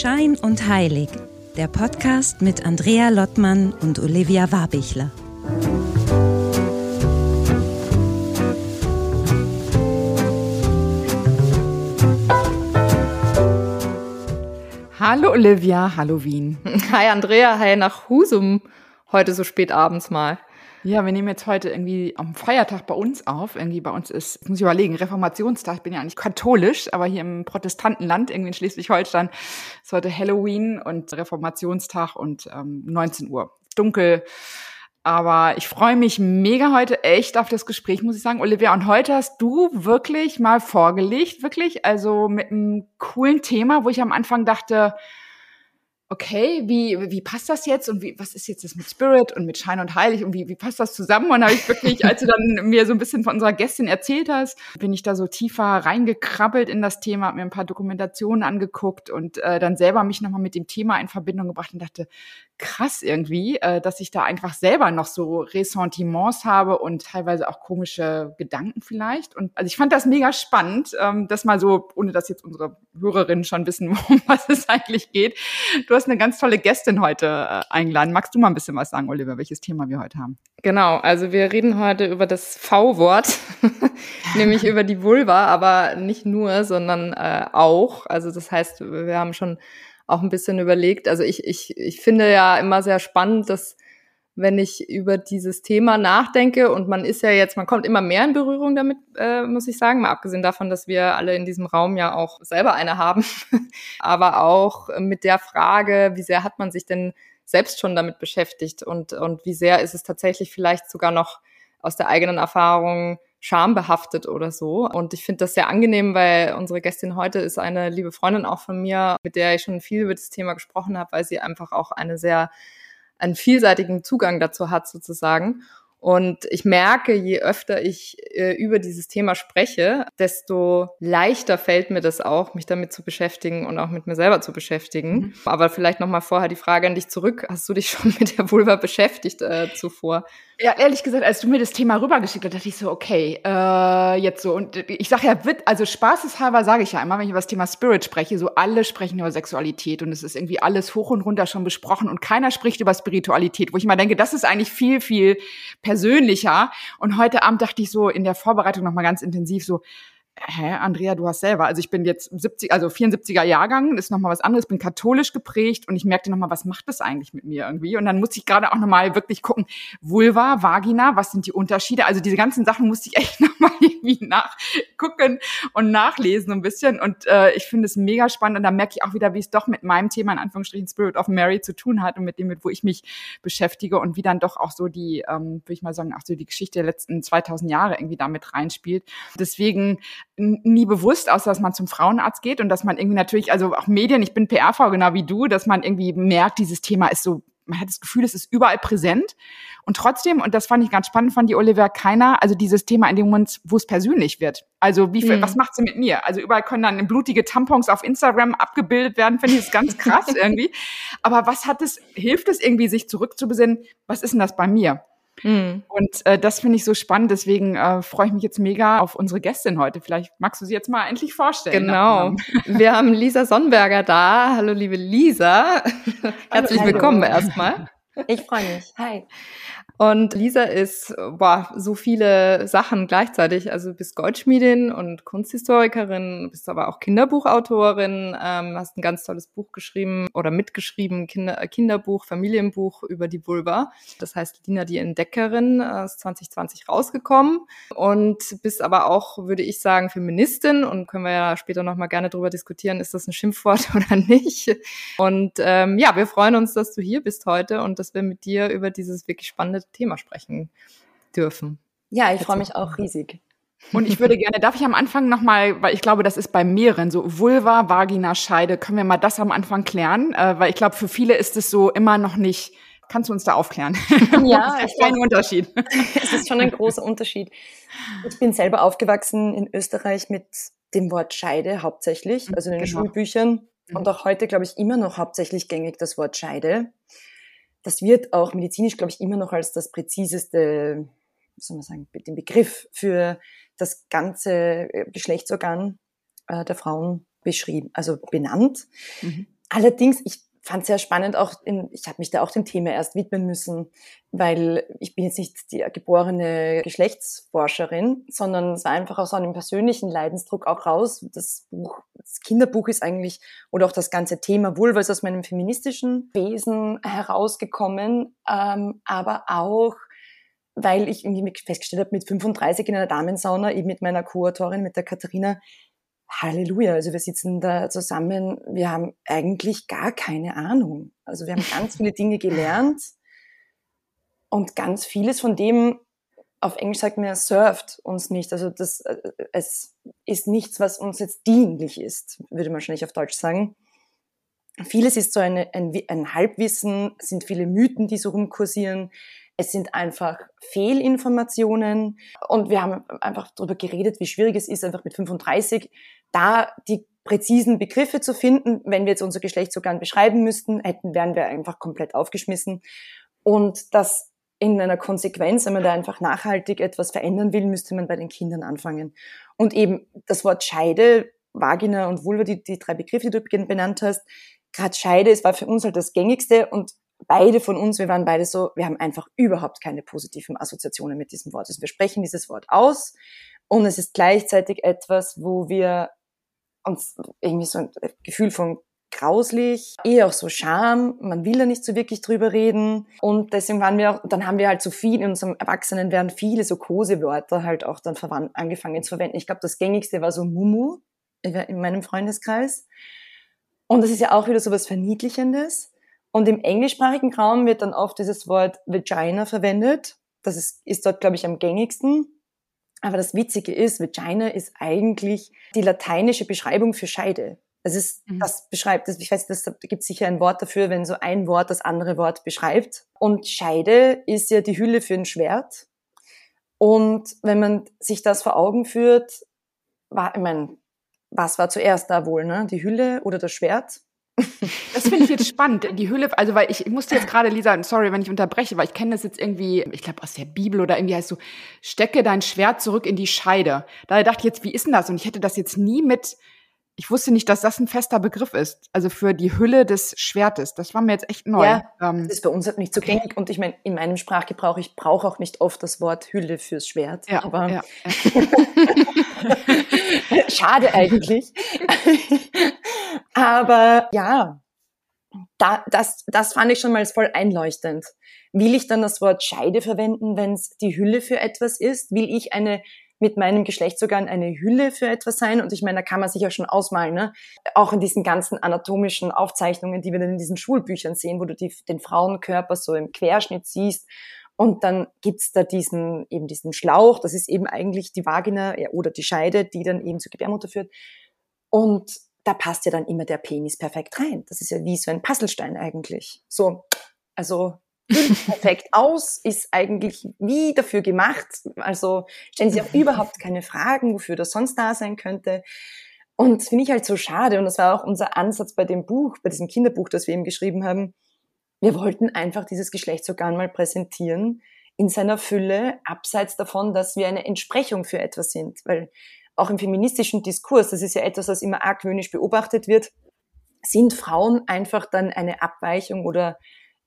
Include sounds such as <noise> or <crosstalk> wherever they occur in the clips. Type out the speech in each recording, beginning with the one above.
Schein und Heilig, der Podcast mit Andrea Lottmann und Olivia Warbichler. Hallo Olivia, hallo Wien. Hi Andrea, hi nach Husum. Heute so spät abends mal. Ja, wir nehmen jetzt heute irgendwie am Feiertag bei uns auf. Irgendwie bei uns ist, muss ich überlegen, Reformationstag. Ich bin ja nicht katholisch, aber hier im Protestantenland, irgendwie in Schleswig-Holstein, ist heute Halloween und Reformationstag und ähm, 19 Uhr. Dunkel. Aber ich freue mich mega heute echt auf das Gespräch, muss ich sagen, Olivia. Und heute hast du wirklich mal vorgelegt, wirklich, also mit einem coolen Thema, wo ich am Anfang dachte, okay, wie, wie passt das jetzt und wie, was ist jetzt das mit Spirit und mit Schein und Heilig und wie, wie passt das zusammen? Und habe ich wirklich, als du dann mir so ein bisschen von unserer Gästin erzählt hast, bin ich da so tiefer reingekrabbelt in das Thema, habe mir ein paar Dokumentationen angeguckt und äh, dann selber mich nochmal mit dem Thema in Verbindung gebracht und dachte, krass irgendwie, äh, dass ich da einfach selber noch so Ressentiments habe und teilweise auch komische Gedanken vielleicht. Und also ich fand das mega spannend, ähm, das mal so, ohne dass jetzt unsere Hörerinnen schon wissen, <laughs> um was es eigentlich geht. Du hast eine ganz tolle Gästin heute äh, eingeladen. Magst du mal ein bisschen was sagen, Oliver, welches Thema wir heute haben? Genau, also wir reden heute über das V-Wort, <laughs> nämlich über die Vulva, aber nicht nur, sondern äh, auch. Also das heißt, wir haben schon auch ein bisschen überlegt. Also ich, ich, ich finde ja immer sehr spannend, dass wenn ich über dieses Thema nachdenke und man ist ja jetzt, man kommt immer mehr in Berührung damit, äh, muss ich sagen, mal abgesehen davon, dass wir alle in diesem Raum ja auch selber eine haben, <laughs> aber auch mit der Frage, wie sehr hat man sich denn selbst schon damit beschäftigt und, und wie sehr ist es tatsächlich vielleicht sogar noch aus der eigenen Erfahrung schambehaftet oder so. Und ich finde das sehr angenehm, weil unsere Gästin heute ist eine liebe Freundin auch von mir, mit der ich schon viel über das Thema gesprochen habe, weil sie einfach auch eine sehr, einen vielseitigen Zugang dazu hat sozusagen. Und ich merke, je öfter ich äh, über dieses Thema spreche, desto leichter fällt mir das auch, mich damit zu beschäftigen und auch mit mir selber zu beschäftigen. Mhm. Aber vielleicht nochmal vorher die Frage an dich zurück. Hast du dich <laughs> schon mit der Vulva beschäftigt äh, zuvor? Ja, ehrlich gesagt, als du mir das Thema rübergeschickt hast, dachte ich so, okay, äh, jetzt so. Und ich sage ja, also spaßeshalber sage ich ja immer, wenn ich über das Thema Spirit spreche, so alle sprechen über Sexualität und es ist irgendwie alles hoch und runter schon besprochen und keiner spricht über Spiritualität, wo ich mal denke, das ist eigentlich viel, viel persönlicher. Und heute Abend dachte ich so in der Vorbereitung nochmal ganz intensiv so, hä, Andrea, du hast selber, also ich bin jetzt 70, also 74er Jahrgang, ist nochmal was anderes, bin katholisch geprägt und ich merkte nochmal, was macht das eigentlich mit mir irgendwie? Und dann musste ich gerade auch nochmal wirklich gucken, Vulva, Vagina, was sind die Unterschiede? Also diese ganzen Sachen musste ich <laughs> echt nochmal irgendwie nachgucken und nachlesen ein bisschen und äh, ich finde es mega spannend und da merke ich auch wieder, wie es doch mit meinem Thema in Anführungsstrichen Spirit of Mary zu tun hat und mit dem, mit wo ich mich beschäftige und wie dann doch auch so die, ähm, würde ich mal sagen, auch so die Geschichte der letzten 2000 Jahre irgendwie damit reinspielt. Deswegen nie bewusst, außer dass man zum Frauenarzt geht und dass man irgendwie natürlich, also auch Medien, ich bin PR-Frau genau wie du, dass man irgendwie merkt, dieses Thema ist so, man hat das Gefühl, es ist überall präsent. Und trotzdem, und das fand ich ganz spannend, fand die Oliver keiner, also dieses Thema in dem Moment, wo es persönlich wird. Also wie viel, mhm. was macht sie mit mir? Also überall können dann blutige Tampons auf Instagram abgebildet werden, finde ich das ganz krass <laughs> irgendwie. Aber was hat es, hilft es irgendwie, sich zurückzubesinnen, was ist denn das bei mir? Mhm. Und äh, das finde ich so spannend. Deswegen äh, freue ich mich jetzt mega auf unsere Gästin heute. Vielleicht magst du sie jetzt mal endlich vorstellen. Genau. <laughs> Wir haben Lisa Sonnenberger da. Hallo, liebe Lisa. Herzlich Hallo. willkommen erstmal. Ich freue mich. Hi. Und Lisa ist boah, so viele Sachen gleichzeitig. Also bist Goldschmiedin und Kunsthistorikerin, bist aber auch Kinderbuchautorin, ähm, hast ein ganz tolles Buch geschrieben oder mitgeschrieben, Kinder, Kinderbuch, Familienbuch über die Vulva. Das heißt Lina die Entdeckerin, äh, ist 2020 rausgekommen und bist aber auch, würde ich sagen, Feministin und können wir ja später nochmal gerne drüber diskutieren, ist das ein Schimpfwort <laughs> oder nicht. Und ähm, ja, wir freuen uns, dass du hier bist heute und dass wir mit dir über dieses wirklich spannende Thema sprechen dürfen. Ja, ich freue mich auch riesig. Und ich würde gerne, darf ich am Anfang nochmal, weil ich glaube, das ist bei mehreren so Vulva, Vagina, Scheide, können wir mal das am Anfang klären? Äh, weil ich glaube, für viele ist es so immer noch nicht, kannst du uns da aufklären? <laughs> Ja, <laughs> das ist ein Unterschied. <laughs> es ist schon ein großer Unterschied. Ich bin selber aufgewachsen in Österreich mit dem Wort Scheide hauptsächlich, also in den genau. Schulbüchern. Und auch heute, glaube ich, immer noch hauptsächlich gängig das Wort Scheide das wird auch medizinisch, glaube ich, immer noch als das präziseste, wie soll man sagen, den Begriff für das ganze äh, Geschlechtsorgan äh, der Frauen beschrieben, also benannt. Mhm. allerdings, ich fand sehr spannend auch, in, ich habe mich da auch dem Thema erst widmen müssen, weil ich bin jetzt nicht die geborene Geschlechtsforscherin, sondern es war einfach aus einem persönlichen Leidensdruck auch raus. Das Buch, das Kinderbuch ist eigentlich, oder auch das ganze Thema Vulva ist aus meinem feministischen Wesen herausgekommen, ähm, aber auch weil ich irgendwie festgestellt habe, mit 35 in einer Damensauna, eben mit meiner Co-Autorin, mit der Katharina, Halleluja, also wir sitzen da zusammen, wir haben eigentlich gar keine Ahnung. Also wir haben <laughs> ganz viele Dinge gelernt und ganz vieles von dem, auf Englisch sagt man served uns nicht. Also das, äh, es ist nichts, was uns jetzt dienlich ist, würde man wahrscheinlich auf Deutsch sagen. Vieles ist so eine, ein, ein Halbwissen, sind viele Mythen, die so rumkursieren. Es sind einfach Fehlinformationen und wir haben einfach darüber geredet, wie schwierig es ist, einfach mit 35 da die präzisen Begriffe zu finden. Wenn wir jetzt unser Geschlechtsorgan beschreiben müssten, hätten, wären wir einfach komplett aufgeschmissen. Und das in einer Konsequenz, wenn man da einfach nachhaltig etwas verändern will, müsste man bei den Kindern anfangen. Und eben das Wort Scheide, Vagina und Vulva, die, die drei Begriffe, die du benannt hast, gerade Scheide, es war für uns halt das gängigste und beide von uns, wir waren beide so, wir haben einfach überhaupt keine positiven Assoziationen mit diesem Wort. Also wir sprechen dieses Wort aus und es ist gleichzeitig etwas, wo wir uns irgendwie so ein Gefühl von grauslich, eher auch so Scham, man will da nicht so wirklich drüber reden und deswegen waren wir auch, dann haben wir halt so viel, in unserem Erwachsenen werden viele so Kosewörter halt auch dann angefangen zu verwenden. Ich glaube, das gängigste war so Mumu in meinem Freundeskreis und das ist ja auch wieder so was Verniedlichendes und im englischsprachigen Raum wird dann oft dieses Wort Vagina verwendet. Das ist, ist dort, glaube ich, am gängigsten. Aber das Witzige ist, Vagina ist eigentlich die lateinische Beschreibung für Scheide. Das ist, mhm. das beschreibt, das, ich weiß, das gibt sicher ein Wort dafür, wenn so ein Wort das andere Wort beschreibt. Und Scheide ist ja die Hülle für ein Schwert. Und wenn man sich das vor Augen führt, war, ich meine, was war zuerst da wohl, ne? Die Hülle oder das Schwert? Das finde ich jetzt spannend. Die Hülle, also weil ich, ich musste jetzt gerade, Lisa, sorry, wenn ich unterbreche, weil ich kenne das jetzt irgendwie, ich glaube aus der Bibel oder irgendwie heißt so, stecke dein Schwert zurück in die Scheide. Da dachte ich jetzt, wie ist denn das? Und ich hätte das jetzt nie mit, ich wusste nicht, dass das ein fester Begriff ist. Also für die Hülle des Schwertes. Das war mir jetzt echt neu. Ja, ähm, das ist bei uns halt nicht so okay. gängig. Und ich meine, in meinem Sprachgebrauch, ich brauche auch nicht oft das Wort Hülle fürs Schwert. Ja, aber ja, ja. <laughs> schade eigentlich. Aber ja, da, das, das fand ich schon mal voll einleuchtend. Will ich dann das Wort Scheide verwenden, wenn es die Hülle für etwas ist? Will ich eine mit meinem Geschlechtsorgan eine Hülle für etwas sein? Und ich meine, da kann man sich ja schon ausmalen, ne? Auch in diesen ganzen anatomischen Aufzeichnungen, die wir dann in diesen Schulbüchern sehen, wo du die, den Frauenkörper so im Querschnitt siehst. Und dann gibt's da diesen, eben diesen Schlauch, das ist eben eigentlich die Vagina oder die Scheide, die dann eben zur Gebärmutter führt. Und da passt ja dann immer der Penis perfekt rein. Das ist ja wie so ein Puzzlestein eigentlich. So, also perfekt aus, ist eigentlich wie dafür gemacht. Also stellen Sie auch überhaupt keine Fragen, wofür das sonst da sein könnte. Und finde ich halt so schade. Und das war auch unser Ansatz bei dem Buch, bei diesem Kinderbuch, das wir eben geschrieben haben. Wir wollten einfach dieses Geschlechtsorgan mal präsentieren in seiner Fülle, abseits davon, dass wir eine Entsprechung für etwas sind. Weil auch im feministischen Diskurs, das ist ja etwas, was immer argwöhnisch beobachtet wird, sind Frauen einfach dann eine Abweichung oder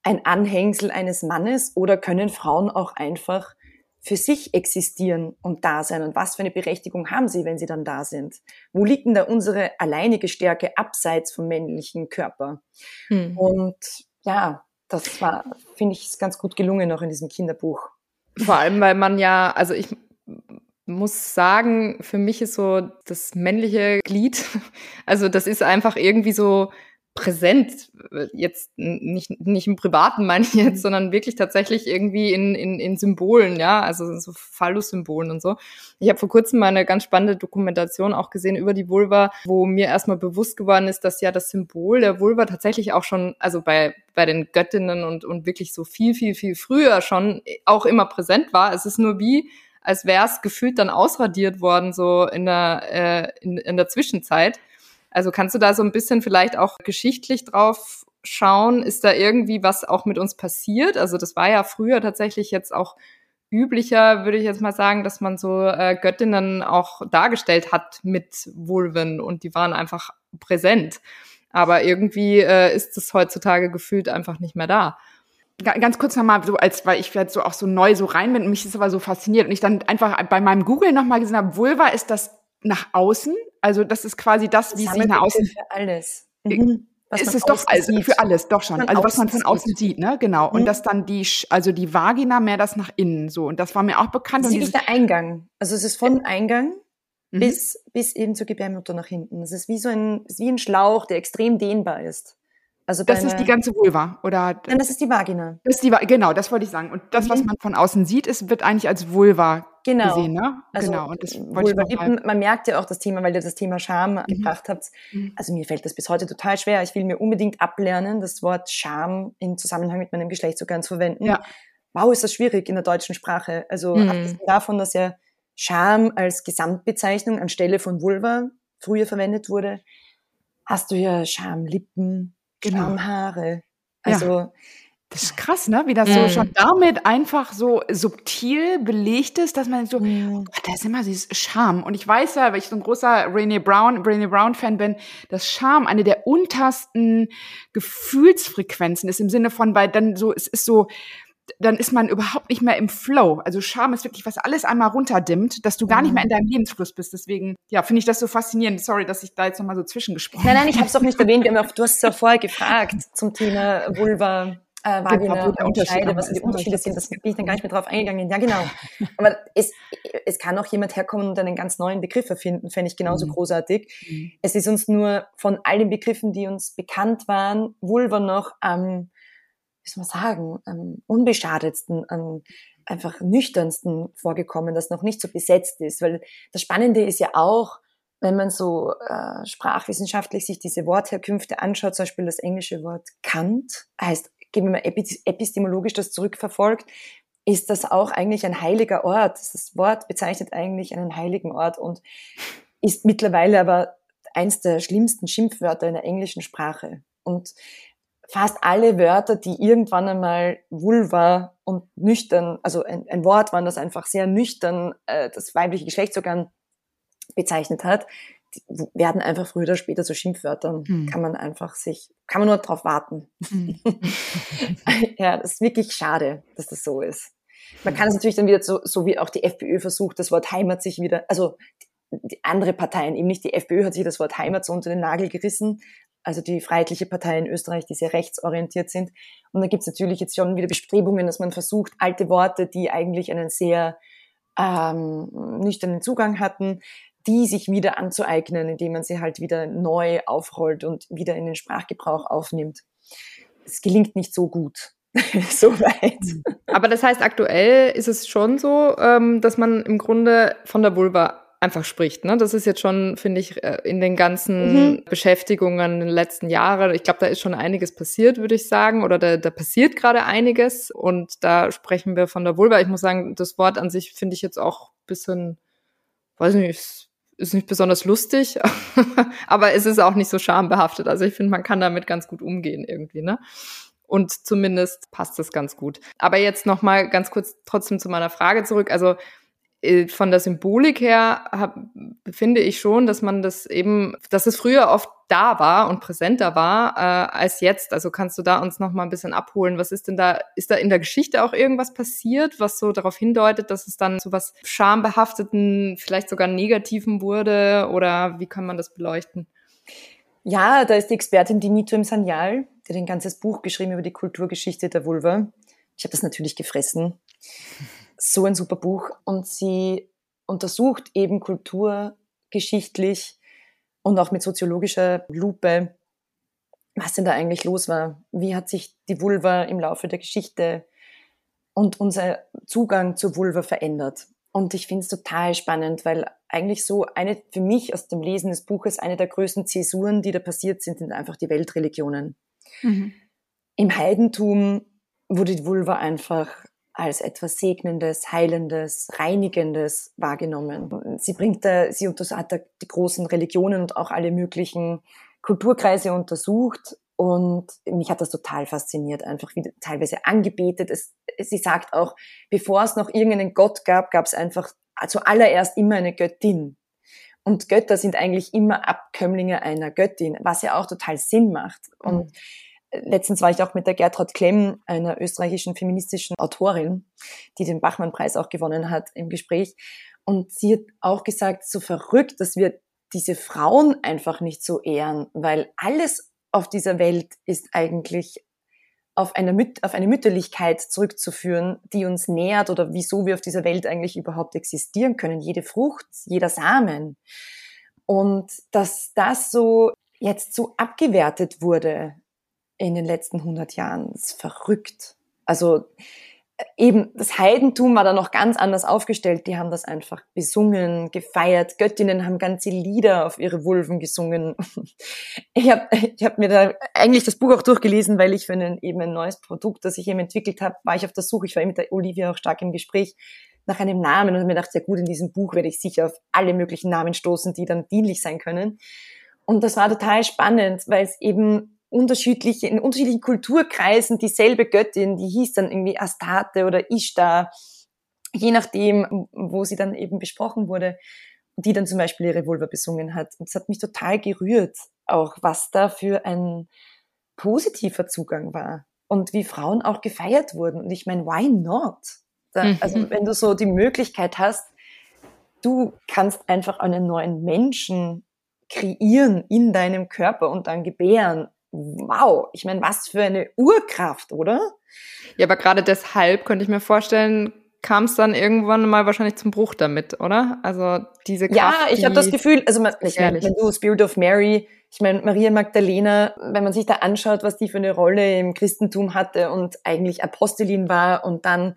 ein Anhängsel eines Mannes oder können Frauen auch einfach für sich existieren und da sein? Und was für eine Berechtigung haben sie, wenn sie dann da sind? Wo liegt denn da unsere alleinige Stärke abseits vom männlichen Körper? Hm. Und ja, das war, finde ich, ganz gut gelungen auch in diesem Kinderbuch. Vor allem, weil man ja, also ich muss sagen, für mich ist so das männliche Glied, <laughs> also das ist einfach irgendwie so präsent, jetzt nicht, nicht im Privaten meine ich jetzt, sondern wirklich tatsächlich irgendwie in, in, in Symbolen, ja, also so Phallus-Symbolen und so. Ich habe vor kurzem mal eine ganz spannende Dokumentation auch gesehen über die Vulva, wo mir erstmal bewusst geworden ist, dass ja das Symbol der Vulva tatsächlich auch schon, also bei, bei den Göttinnen und, und wirklich so viel, viel, viel früher schon auch immer präsent war. Es ist nur wie, als wäre es gefühlt dann ausradiert worden, so in der, äh, in, in der Zwischenzeit. Also kannst du da so ein bisschen vielleicht auch geschichtlich drauf schauen? Ist da irgendwie was auch mit uns passiert? Also das war ja früher tatsächlich jetzt auch üblicher, würde ich jetzt mal sagen, dass man so äh, Göttinnen auch dargestellt hat mit Vulven und die waren einfach präsent. Aber irgendwie äh, ist es heutzutage gefühlt einfach nicht mehr da ganz kurz nochmal, so als, weil ich jetzt so auch so neu so rein bin und mich ist aber so fasziniert und ich dann einfach bei meinem Google nochmal gesehen habe, Vulva ist das nach außen, also das ist quasi das, wie sich nach außen. Für alles. Mhm. Was ist es doch, also für alles, doch schon. Also was man von außen sieht, ne? Genau. Und mhm. dass dann die, also die Vagina mehr das nach innen so. Und das war mir auch bekannt. Das ist wirklich der Eingang. Also es ist von Eingang mhm. bis, bis eben zur Gebärmutter nach hinten. Es ist wie so ein, wie ein Schlauch, der extrem dehnbar ist. Also das ist die ganze Vulva, oder? Nein, das ist die Vagina. Das ist die, genau, das wollte ich sagen. Und das, was mhm. man von außen sieht, ist, wird eigentlich als Vulva genau. gesehen, ne? Also genau. Und das Vulva, ich mal man merkt ja auch das Thema, weil ihr das Thema Scham mhm. gebracht habt. Mhm. Also mir fällt das bis heute total schwer. Ich will mir unbedingt ablernen, das Wort Scham in Zusammenhang mit meinem Geschlechtsorgan zu verwenden. Ja. Wow, ist das schwierig in der deutschen Sprache. Also mhm. davon, dass ja Scham als Gesamtbezeichnung anstelle von Vulva früher verwendet wurde, hast du ja Schamlippen, genau. Schamhaare. Also ja. Das ist krass, ne? Wie das mm. so schon damit einfach so subtil belegt ist, dass man so, mm. oh Gott, da ist immer dieses Charme. Und ich weiß ja, weil ich so ein großer Brené Brown, Brené Brown Fan bin, dass Charme eine der untersten Gefühlsfrequenzen ist im Sinne von, weil dann so, es ist so, dann ist man überhaupt nicht mehr im Flow. Also Charme ist wirklich, was alles einmal runterdimmt, dass du gar nicht mehr in deinem Lebensfluss bist. Deswegen, ja, finde ich das so faszinierend. Sorry, dass ich da jetzt nochmal so zwischengesprochen habe. Nein, nein, ich habe es doch nicht erwähnt. du hast es ja <laughs> vorher gefragt zum Thema Vulva. Äh, Vagina genau, und Scheide, was die Unterschiede sind, das bin ich dann gar nicht mehr drauf eingegangen. Ja, genau. <laughs> Aber es, es kann auch jemand herkommen und einen ganz neuen Begriff erfinden, fände ich genauso mhm. großartig. Mhm. Es ist uns nur von all den Begriffen, die uns bekannt waren, Vulva noch am wie soll man sagen, am unbeschadetsten, am einfach nüchternsten vorgekommen, das noch nicht so besetzt ist. Weil das Spannende ist ja auch, wenn man so äh, sprachwissenschaftlich sich diese Wortherkünfte anschaut, zum Beispiel das englische Wort Kant, heißt, wir mal epistemologisch das zurückverfolgt, ist das auch eigentlich ein heiliger Ort. Das Wort bezeichnet eigentlich einen heiligen Ort und ist mittlerweile aber eins der schlimmsten Schimpfwörter in der englischen Sprache. Und fast alle Wörter, die irgendwann einmal Vulva und nüchtern, also ein, ein Wort waren, das einfach sehr nüchtern äh, das weibliche Geschlechtsorgan bezeichnet hat, werden einfach früher oder später zu Schimpfwörtern. Hm. Kann man einfach sich, kann man nur drauf warten. Hm. <laughs> ja, das ist wirklich schade, dass das so ist. Man kann es natürlich dann wieder so, so wie auch die FPÖ versucht, das Wort Heimat sich wieder, also die andere Parteien, eben nicht die FPÖ hat sich das Wort Heimat so unter den Nagel gerissen, also die Freiheitliche Partei in Österreich, die sehr rechtsorientiert sind. Und da gibt es natürlich jetzt schon wieder Bestrebungen, dass man versucht, alte Worte, die eigentlich einen sehr ähm, nüchternen Zugang hatten, die sich wieder anzueignen, indem man sie halt wieder neu aufrollt und wieder in den Sprachgebrauch aufnimmt. Es gelingt nicht so gut. <laughs> so weit. Aber das heißt, aktuell ist es schon so, ähm, dass man im Grunde von der Vulva einfach spricht. Ne? Das ist jetzt schon, finde ich, äh, in den ganzen mhm. Beschäftigungen in den letzten Jahren, ich glaube, da ist schon einiges passiert, würde ich sagen, oder da, da passiert gerade einiges und da sprechen wir von der Vulva. Ich muss sagen, das Wort an sich finde ich jetzt auch bisschen, weiß nicht, ist, nicht besonders lustig, <laughs> aber es ist auch nicht so schambehaftet. Also ich finde, man kann damit ganz gut umgehen irgendwie, ne? Und zumindest passt es ganz gut. Aber jetzt noch mal ganz kurz trotzdem zu meiner Frage zurück. Also von der Symbolik her hab, finde ich schon, dass man das eben, dass es früher oft da war und präsenter war äh, als jetzt. Also kannst du da uns noch mal ein bisschen abholen? Was ist denn da? Ist da in der Geschichte auch irgendwas passiert, was so darauf hindeutet, dass es dann so was schambehafteten, vielleicht sogar negativen wurde? Oder wie kann man das beleuchten? Ja, da ist die Expertin Dimitri im Sanyal, die hat ein ganzes Buch geschrieben über die Kulturgeschichte der Vulva. Ich habe das natürlich gefressen so ein super Buch und sie untersucht eben kulturgeschichtlich und auch mit soziologischer Lupe, was denn da eigentlich los war. Wie hat sich die Vulva im Laufe der Geschichte und unser Zugang zur Vulva verändert? Und ich finde es total spannend, weil eigentlich so eine, für mich aus dem Lesen des Buches, eine der größten Zäsuren, die da passiert sind, sind einfach die Weltreligionen. Mhm. Im Heidentum wurde die Vulva einfach als etwas Segnendes, Heilendes, Reinigendes wahrgenommen. Sie bringt da, sie hat da die großen Religionen und auch alle möglichen Kulturkreise untersucht und mich hat das total fasziniert, einfach wie teilweise angebetet. Es, sie sagt auch, bevor es noch irgendeinen Gott gab, gab es einfach zuallererst immer eine Göttin. Und Götter sind eigentlich immer Abkömmlinge einer Göttin, was ja auch total Sinn macht. Und mhm. Letztens war ich auch mit der Gertrud Klemm, einer österreichischen feministischen Autorin, die den Bachmann-Preis auch gewonnen hat, im Gespräch. Und sie hat auch gesagt, so verrückt, dass wir diese Frauen einfach nicht so ehren, weil alles auf dieser Welt ist eigentlich auf eine, Müt auf eine Mütterlichkeit zurückzuführen, die uns nährt oder wieso wir auf dieser Welt eigentlich überhaupt existieren können. Jede Frucht, jeder Samen. Und dass das so jetzt so abgewertet wurde in den letzten 100 Jahren, ist verrückt. Also eben das Heidentum war da noch ganz anders aufgestellt. Die haben das einfach besungen, gefeiert. Göttinnen haben ganze Lieder auf ihre Vulven gesungen. <laughs> Ich habe ich hab mir da eigentlich das Buch auch durchgelesen, weil ich für einen, eben ein neues Produkt, das ich eben entwickelt habe, war ich auf der Suche. Ich war eben mit der Olivia auch stark im Gespräch nach einem Namen und mir dachte, ja gut, in diesem Buch werde ich sicher auf alle möglichen Namen stoßen, die dann dienlich sein können. Und das war total spannend, weil es eben unterschiedliche, in unterschiedlichen Kulturkreisen dieselbe Göttin, die hieß dann irgendwie Astarte oder Ishtar, je nachdem, wo sie dann eben besprochen wurde, die dann zum Beispiel ihre Vulva besungen hat. Und es hat mich total gerührt, auch was da für ein positiver Zugang war und wie Frauen auch gefeiert wurden. Und ich meine, why not? Da, mhm. Also wenn du so die Möglichkeit hast, du kannst einfach einen neuen Menschen kreieren in deinem Körper und dann gebären wow, ich meine, was für eine Urkraft, oder? Ja, aber gerade deshalb könnte ich mir vorstellen, kam es dann irgendwann mal wahrscheinlich zum Bruch damit, oder? Also diese Kraft. Ja, ich habe das Gefühl, also ich meine, wenn du Spirit of Mary, ich meine, Maria Magdalena, wenn man sich da anschaut, was die für eine Rolle im Christentum hatte und eigentlich Apostelin war und dann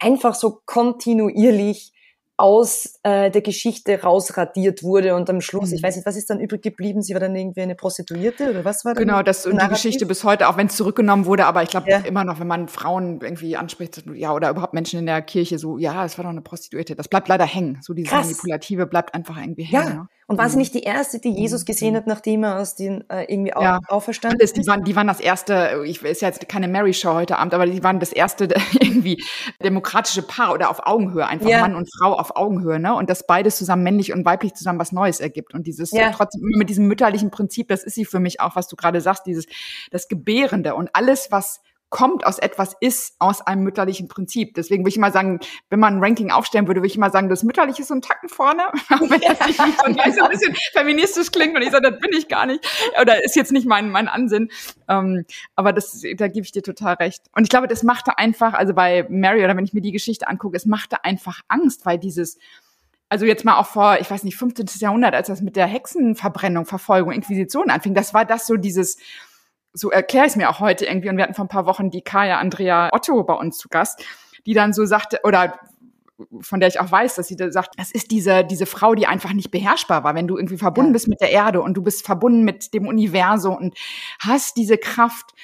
einfach so kontinuierlich aus äh, der Geschichte rausradiert wurde und am Schluss, mhm. ich weiß nicht, was ist dann übrig geblieben? Sie war dann irgendwie eine Prostituierte oder was war das? Genau, das und die Geschichte bis heute, auch wenn es zurückgenommen wurde, aber ich glaube ja. immer noch, wenn man Frauen irgendwie anspricht, ja, oder überhaupt Menschen in der Kirche, so, ja, es war doch eine Prostituierte. Das bleibt leider hängen. So dieses Krass. Manipulative bleibt einfach irgendwie hängen. Ja. Ne? Und war sie mhm. nicht die erste, die Jesus mhm. gesehen hat, nachdem er aus den äh, irgendwie ja. auferstanden ist? Die waren, die waren das erste, ich ist ja jetzt keine Mary-Show heute Abend, aber die waren das erste <laughs> irgendwie demokratische Paar oder auf Augenhöhe, einfach ja. Mann und Frau auf Augenhöhe, ne? Und das beides zusammen, männlich und weiblich zusammen was Neues ergibt. Und dieses ja. trotzdem mit diesem mütterlichen Prinzip, das ist sie für mich auch, was du gerade sagst, dieses das Gebärende und alles, was kommt aus etwas, ist aus einem mütterlichen Prinzip. Deswegen würde ich immer sagen, wenn man ein Ranking aufstellen würde, würde ich immer sagen, das Mütterliche ist so ein Tacken vorne, <laughs> wenn das nicht so, ein bisschen feministisch klingt und ich sage, das bin ich gar nicht. Oder ist jetzt nicht mein, mein Ansinn. Ähm, aber das, da gebe ich dir total recht. Und ich glaube, das machte einfach, also bei Mary oder wenn ich mir die Geschichte angucke, es machte einfach Angst, weil dieses, also jetzt mal auch vor, ich weiß nicht, 15. Jahrhundert, als das mit der Hexenverbrennung, Verfolgung, Inquisition anfing, das war das so dieses, so erkläre ich es mir auch heute irgendwie. Und wir hatten vor ein paar Wochen die Kaya Andrea Otto bei uns zu Gast, die dann so sagte, oder von der ich auch weiß, dass sie da sagt, das ist diese, diese Frau, die einfach nicht beherrschbar war, wenn du irgendwie verbunden ja. bist mit der Erde und du bist verbunden mit dem Universum und hast diese Kraft,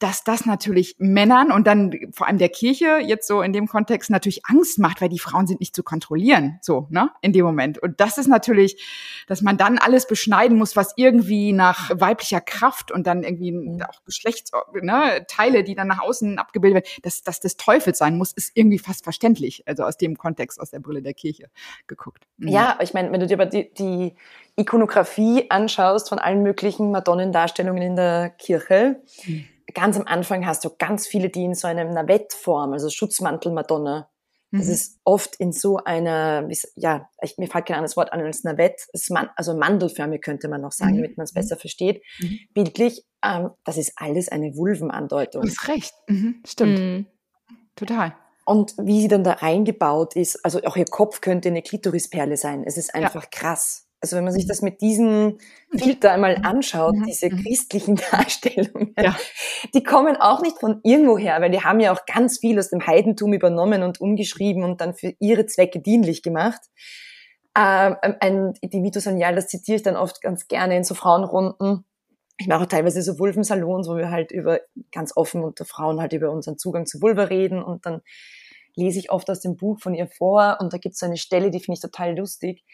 dass das natürlich Männern und dann vor allem der Kirche jetzt so in dem Kontext natürlich Angst macht, weil die Frauen sind nicht zu kontrollieren, so, ne, in dem Moment. Und das ist natürlich, dass man dann alles beschneiden muss, was irgendwie nach weiblicher Kraft und dann irgendwie mhm. auch Geschlechts, ne, Teile, die dann nach außen abgebildet werden, dass das des Teufels sein muss, ist irgendwie fast verständlich. Also aus dem Kontext, aus der Brille der Kirche geguckt. Mhm. Ja, ich meine, wenn du dir aber die, die Ikonografie anschaust von allen möglichen Madonnendarstellungen in der Kirche, mhm ganz am Anfang hast du ganz viele, die in so einer Navettform, also Schutzmantel-Madonna, das mhm. ist oft in so einer, ja, ich, mir fällt kein anderes Wort an als Navett, man, also mandelförmig könnte man noch sagen, mhm. damit man es besser versteht. Mhm. Bildlich, ähm, das ist alles eine Vulvenandeutung. Du hast recht, mhm. stimmt. Mhm. Total. Und wie sie dann da reingebaut ist, also auch ihr Kopf könnte eine Klitorisperle sein. Es ist einfach ja. krass. Also wenn man sich mhm. das mit diesem Filter einmal mhm. anschaut, mhm. diese christlichen <laughs> Darstellungen, ja. die kommen auch nicht von irgendwoher, weil die haben ja auch ganz viel aus dem Heidentum übernommen und umgeschrieben und dann für ihre Zwecke dienlich gemacht. Ähm, ein, die Vito Sanial, das zitiere ich dann oft ganz gerne in so Frauenrunden. Ich mache auch teilweise so Vulvensalons, wo wir halt über ganz offen unter Frauen halt über unseren Zugang zu Vulva reden und dann lese ich oft aus dem Buch von ihr vor und da gibt es so eine Stelle, die finde ich total lustig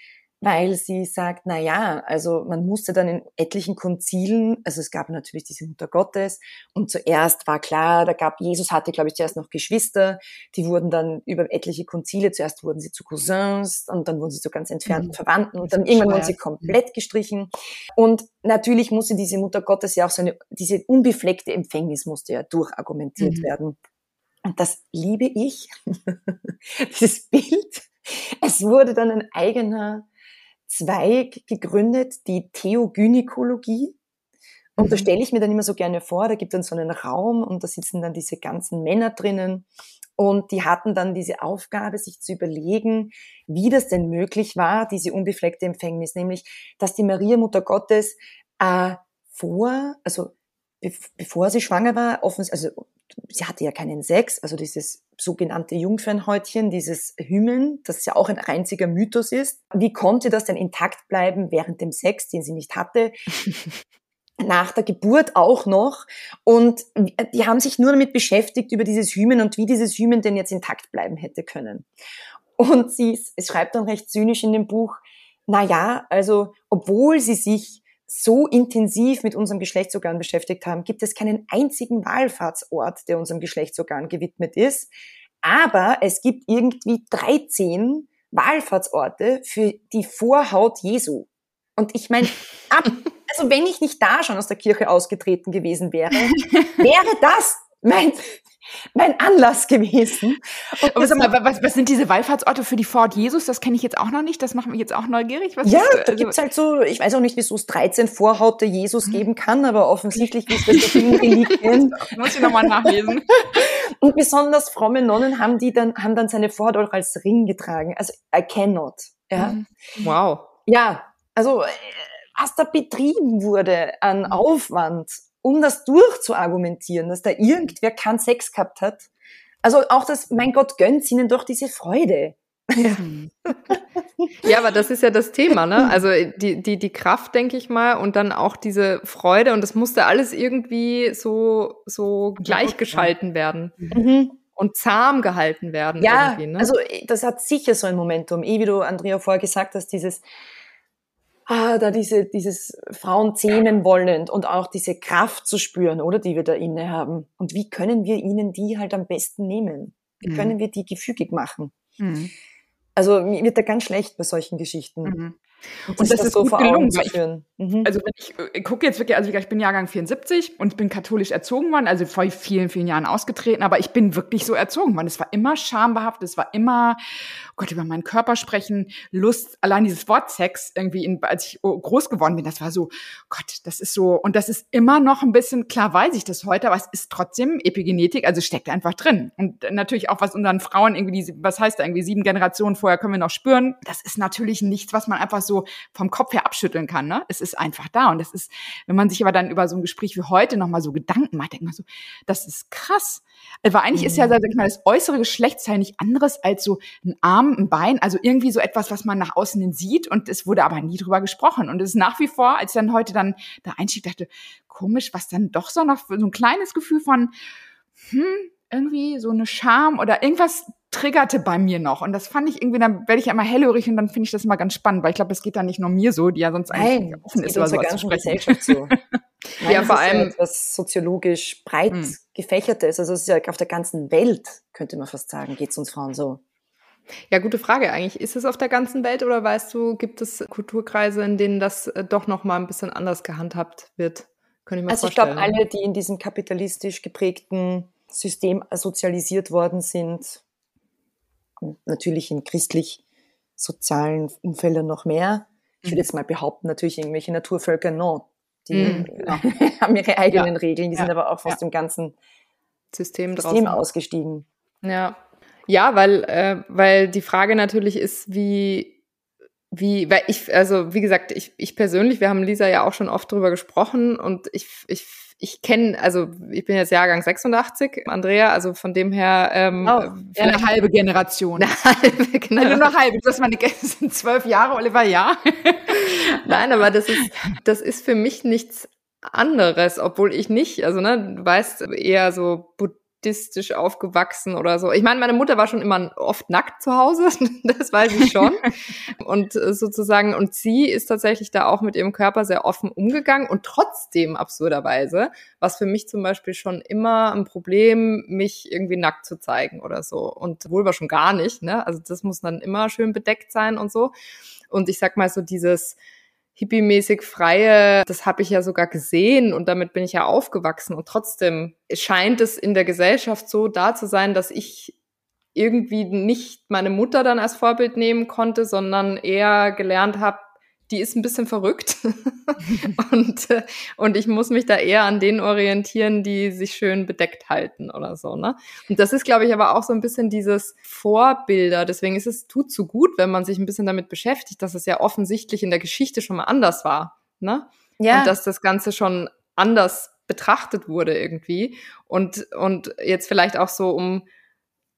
weil sie sagt, na ja, also man musste dann in etlichen Konzilen, also es gab natürlich diese Mutter Gottes und zuerst war klar, da gab, Jesus hatte, glaube ich, zuerst noch Geschwister, die wurden dann über etliche Konzile, zuerst wurden sie zu Cousins und dann wurden sie zu ganz entfernten mhm. Verwandten und dann irgendwann wurden sie komplett gestrichen und natürlich musste diese Mutter Gottes ja auch so eine, diese unbefleckte Empfängnis musste ja durchargumentiert mhm. werden. Und das liebe ich, <laughs> dieses Bild. Es wurde dann ein eigener Zweig gegründet, die Theogynäkologie. Und mhm. da stelle ich mir dann immer so gerne vor, da gibt es dann so einen Raum und da sitzen dann diese ganzen Männer drinnen und die hatten dann diese Aufgabe, sich zu überlegen, wie das denn möglich war, diese unbefleckte Empfängnis, nämlich, dass die Maria Mutter Gottes äh, vor, also bevor sie schwanger war, offensichtlich, also sie hatte ja keinen Sex, also dieses sogenannte Jungfernhäutchen, dieses Hymen, das ja auch ein einziger Mythos ist. Wie konnte das denn intakt bleiben während dem Sex, den sie nicht hatte? <laughs> nach der Geburt auch noch. Und die haben sich nur damit beschäftigt über dieses Hymen und wie dieses Hymen denn jetzt intakt bleiben hätte können. Und sie es schreibt dann recht zynisch in dem Buch, na ja, also obwohl sie sich so intensiv mit unserem Geschlechtsorgan beschäftigt haben, gibt es keinen einzigen Wallfahrtsort, der unserem Geschlechtsorgan gewidmet ist. Aber es gibt irgendwie 13 Wallfahrtsorte für die Vorhaut Jesu. Und ich meine, <laughs> also wenn ich nicht da schon aus der Kirche ausgetreten gewesen wäre, wäre das mein, mein Anlass gewesen. Und Aber sag mal, was, was sind diese Wallfahrtsorte für die Fort Jesus? Das kenne ich jetzt auch noch nicht. Das macht mich jetzt auch neugierig. Was ja, ist, da also gibt's halt so, ich weiß auch nicht, wieso es 13 Vorhaute Jesus mhm. geben kann, aber offensichtlich gibt es <laughs> das in Reliquien. Muss ich nochmal nachlesen. <laughs> Und besonders fromme Nonnen haben die dann, haben dann seine Vorhaut auch als Ring getragen. Also, I cannot. Ja. Mhm. Wow. Ja, also, äh, was da betrieben wurde an mhm. Aufwand um das durchzuargumentieren, dass da irgendwer keinen Sex gehabt hat. Also auch das, mein Gott, gönnt ihnen doch diese Freude. Ja. <laughs> ja, aber das ist ja das Thema, ne? Also die, die, die Kraft, denke ich mal, und dann auch diese Freude und das musste alles irgendwie so, so gleichgeschalten werden. Mhm. Und zahm gehalten werden. Ja, ne? also das hat sicher so ein Momentum. Eh, wie du, Andrea, vorher gesagt hast, dieses, ah, da diese, dieses Frauen zähmen wollend und auch diese Kraft zu spüren, oder, die wir da inne haben. Und wie können wir ihnen die halt am besten nehmen? Wie mhm. können wir die gefügig machen? Mhm. Also mir wird da ganz schlecht bei solchen Geschichten. Mhm. Und, und das, das, ist so gut gelungen. Ich, mhm. Also wenn ich, ich gucke jetzt wirklich, also ich bin Jahrgang 74 und ich bin katholisch erzogen worden, also vor vielen, vielen Jahren ausgetreten, aber ich bin wirklich so erzogen worden. Es war immer schambehaftet, es war immer, Gott, über meinen Körper sprechen, Lust, allein dieses Wort Sex irgendwie, in, als ich groß geworden bin, das war so, Gott, das ist so, und das ist immer noch ein bisschen, klar weiß ich das heute, aber es ist trotzdem Epigenetik, also steckt einfach drin. Und natürlich auch, was unseren Frauen irgendwie, was heißt da irgendwie, sieben Generationen vorher können wir noch spüren, das ist natürlich nichts, was man einfach so so vom Kopf her abschütteln kann. Ne? Es ist einfach da. Und das ist, wenn man sich aber dann über so ein Gespräch wie heute nochmal so Gedanken macht, denkt man so, das ist krass. Weil eigentlich mhm. ist ja, mhm. sag ich mal, das äußere Geschlechtsteil nicht anderes als so ein Arm, ein Bein, also irgendwie so etwas, was man nach außen hin sieht. Und es wurde aber nie drüber gesprochen. Und es ist nach wie vor, als ich dann heute dann da einstieg, dachte, komisch, was dann doch so noch so ein kleines Gefühl von, hm, irgendwie so eine Scham oder irgendwas triggerte bei mir noch. Und das fand ich irgendwie, dann werde ich ja immer hellhörig und dann finde ich das immer ganz spannend, weil ich glaube, es geht da nicht nur mir so, die ja sonst eigentlich Nein, offen ist, über sowas zu Gesellschaft so. <laughs> Nein, ja, vor allem ja etwas soziologisch breit hm. gefächertes. Also es ist ja auf der ganzen Welt, könnte man fast sagen, geht es uns Frauen so. Ja, gute Frage eigentlich. Ist es auf der ganzen Welt oder weißt du, gibt es Kulturkreise, in denen das äh, doch noch mal ein bisschen anders gehandhabt wird? Könnte ich mir also vorstellen. ich glaube, alle, die in diesem kapitalistisch geprägten System sozialisiert worden sind, natürlich in christlich-sozialen Umfeldern noch mehr. Ich würde mhm. jetzt mal behaupten, natürlich irgendwelche Naturvölker, no. Die mhm, genau. <laughs> haben ihre eigenen ja. Regeln, die ja. sind aber auch aus ja. dem ganzen System, System ausgestiegen. Ja. Ja, weil, äh, weil die Frage natürlich ist, wie, wie, weil ich, also wie gesagt, ich, ich persönlich, wir haben Lisa ja auch schon oft drüber gesprochen und ich, ich ich kenne, also ich bin jetzt Jahrgang 86, Andrea, also von dem her ähm, oh, ja, eine halbe Generation. <laughs> Eine halbe, genau. Nur eine halbe. Du hast meine sind <laughs> zwölf Jahre, Oliver, ja. Nein, aber das ist, das ist für mich nichts anderes, obwohl ich nicht, also ne, du weißt, eher so nudistisch aufgewachsen oder so. Ich meine, meine Mutter war schon immer oft nackt zu Hause, <laughs> das weiß ich schon. <laughs> und äh, sozusagen, und sie ist tatsächlich da auch mit ihrem Körper sehr offen umgegangen und trotzdem absurderweise, was für mich zum Beispiel schon immer ein Problem, mich irgendwie nackt zu zeigen oder so. Und wohl war schon gar nicht, ne? Also das muss dann immer schön bedeckt sein und so. Und ich sag mal so dieses, hippie-mäßig freie, das habe ich ja sogar gesehen und damit bin ich ja aufgewachsen. Und trotzdem scheint es in der Gesellschaft so da zu sein, dass ich irgendwie nicht meine Mutter dann als Vorbild nehmen konnte, sondern eher gelernt habe, die ist ein bisschen verrückt. <laughs> und, äh, und ich muss mich da eher an denen orientieren, die sich schön bedeckt halten oder so. Ne? Und das ist, glaube ich, aber auch so ein bisschen dieses Vorbilder. Deswegen ist es, tut so gut, wenn man sich ein bisschen damit beschäftigt, dass es ja offensichtlich in der Geschichte schon mal anders war. Ne? Ja. Und dass das Ganze schon anders betrachtet wurde irgendwie. Und, und jetzt vielleicht auch so, um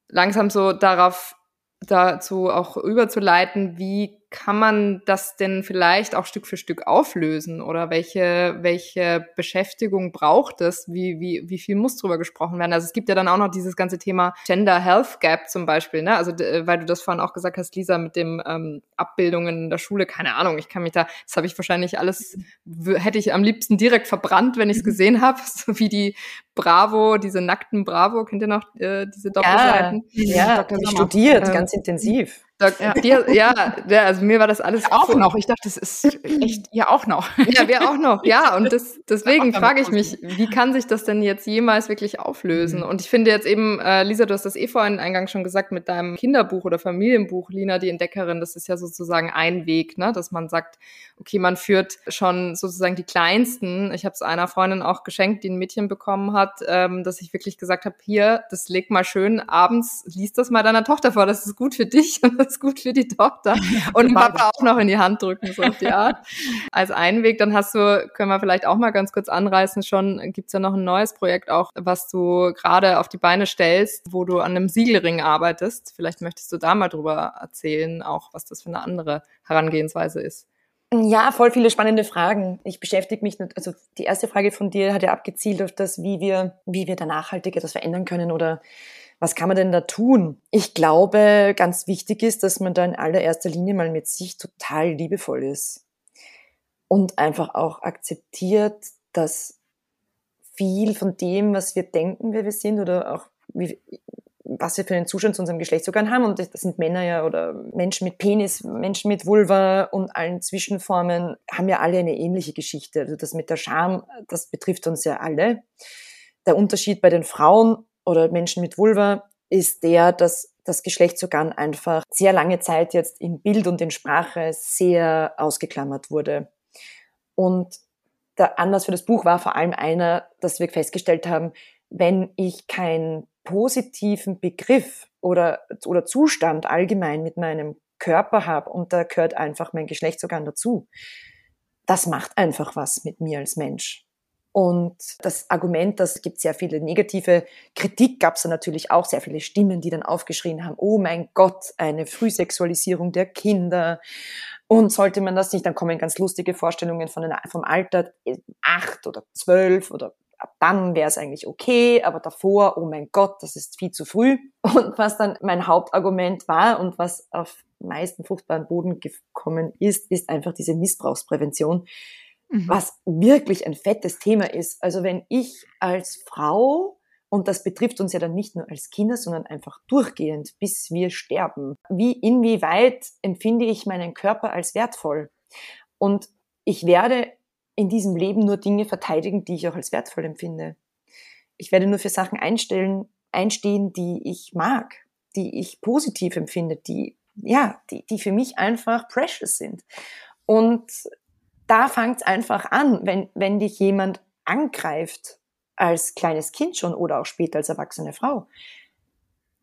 langsam so darauf dazu auch überzuleiten, wie kann man das denn vielleicht auch Stück für Stück auflösen oder welche, welche Beschäftigung braucht es? Wie, wie, wie viel muss drüber gesprochen werden? Also es gibt ja dann auch noch dieses ganze Thema Gender Health Gap zum Beispiel, ne? Also weil du das vorhin auch gesagt hast, Lisa, mit dem ähm, Abbildungen in der Schule, keine Ahnung, ich kann mich da, das habe ich wahrscheinlich alles, hätte ich am liebsten direkt verbrannt, wenn ich es gesehen habe, <laughs> so wie die Bravo, diese nackten Bravo, kennt ihr noch äh, diese Doppelseiten? Ja, ja studiert, ähm, ganz intensiv. Ja. Dir, ja, ja, also mir war das alles auch so. noch. Ich dachte, das ist echt ihr auch noch. <laughs> Ja, wir auch noch. Ja, und das, <laughs> deswegen frage ich mich, wie kann sich das denn jetzt jemals wirklich auflösen? Mhm. Und ich finde jetzt eben, äh, Lisa, du hast das eh vorhin eingangs schon gesagt mit deinem Kinderbuch oder Familienbuch, Lina, die Entdeckerin, das ist ja sozusagen ein Weg, ne, dass man sagt, okay, man führt schon sozusagen die Kleinsten. Ich habe es einer Freundin auch geschenkt, die ein Mädchen bekommen hat, ähm, dass ich wirklich gesagt habe, hier, das leg mal schön abends, liest das mal deiner Tochter vor, das ist gut für dich <laughs> und das ist gut für die Tochter. <laughs> Und Papa auch noch in die Hand drücken, so auf die Art. <laughs> Als Einweg, dann hast du, können wir vielleicht auch mal ganz kurz anreißen, schon gibt's ja noch ein neues Projekt auch, was du gerade auf die Beine stellst, wo du an einem Siegelring arbeitest. Vielleicht möchtest du da mal drüber erzählen, auch was das für eine andere Herangehensweise ist. Ja, voll viele spannende Fragen. Ich beschäftige mich, nicht, also die erste Frage von dir hat ja abgezielt auf das, wie wir, wie wir da nachhaltig etwas verändern können oder was kann man denn da tun? Ich glaube, ganz wichtig ist, dass man da in allererster Linie mal mit sich total liebevoll ist und einfach auch akzeptiert, dass viel von dem, was wir denken, wer wir sind oder auch wie, was wir für einen Zustand zu unserem Geschlechtsorgan haben. Und das sind Männer ja oder Menschen mit Penis, Menschen mit Vulva und allen Zwischenformen haben ja alle eine ähnliche Geschichte. Also das mit der Scham, das betrifft uns ja alle. Der Unterschied bei den Frauen oder Menschen mit Vulva ist der, dass das Geschlechtsorgan einfach sehr lange Zeit jetzt in Bild und in Sprache sehr ausgeklammert wurde. Und der Anlass für das Buch war vor allem einer, dass wir festgestellt haben, wenn ich keinen positiven Begriff oder, oder Zustand allgemein mit meinem Körper habe und da gehört einfach mein Geschlechtsorgan dazu, das macht einfach was mit mir als Mensch. Und das Argument, das gibt sehr viele negative Kritik, gab es natürlich auch sehr viele Stimmen, die dann aufgeschrien haben, oh mein Gott, eine Frühsexualisierung der Kinder. Und sollte man das nicht, dann kommen ganz lustige Vorstellungen von den, vom Alter acht oder zwölf oder ab dann wäre es eigentlich okay, aber davor, oh mein Gott, das ist viel zu früh. Und was dann mein Hauptargument war und was auf meisten fruchtbaren Boden gekommen ist, ist einfach diese Missbrauchsprävention, mhm. was wirklich ein fettes Thema ist. Also wenn ich als Frau und das betrifft uns ja dann nicht nur als Kinder, sondern einfach durchgehend, bis wir sterben. Wie, inwieweit empfinde ich meinen Körper als wertvoll? Und ich werde in diesem Leben nur Dinge verteidigen, die ich auch als wertvoll empfinde. Ich werde nur für Sachen einstellen, einstehen, die ich mag, die ich positiv empfinde, die, ja, die, die für mich einfach precious sind. Und da fängt es einfach an, wenn, wenn dich jemand angreift, als kleines Kind schon oder auch später als erwachsene Frau.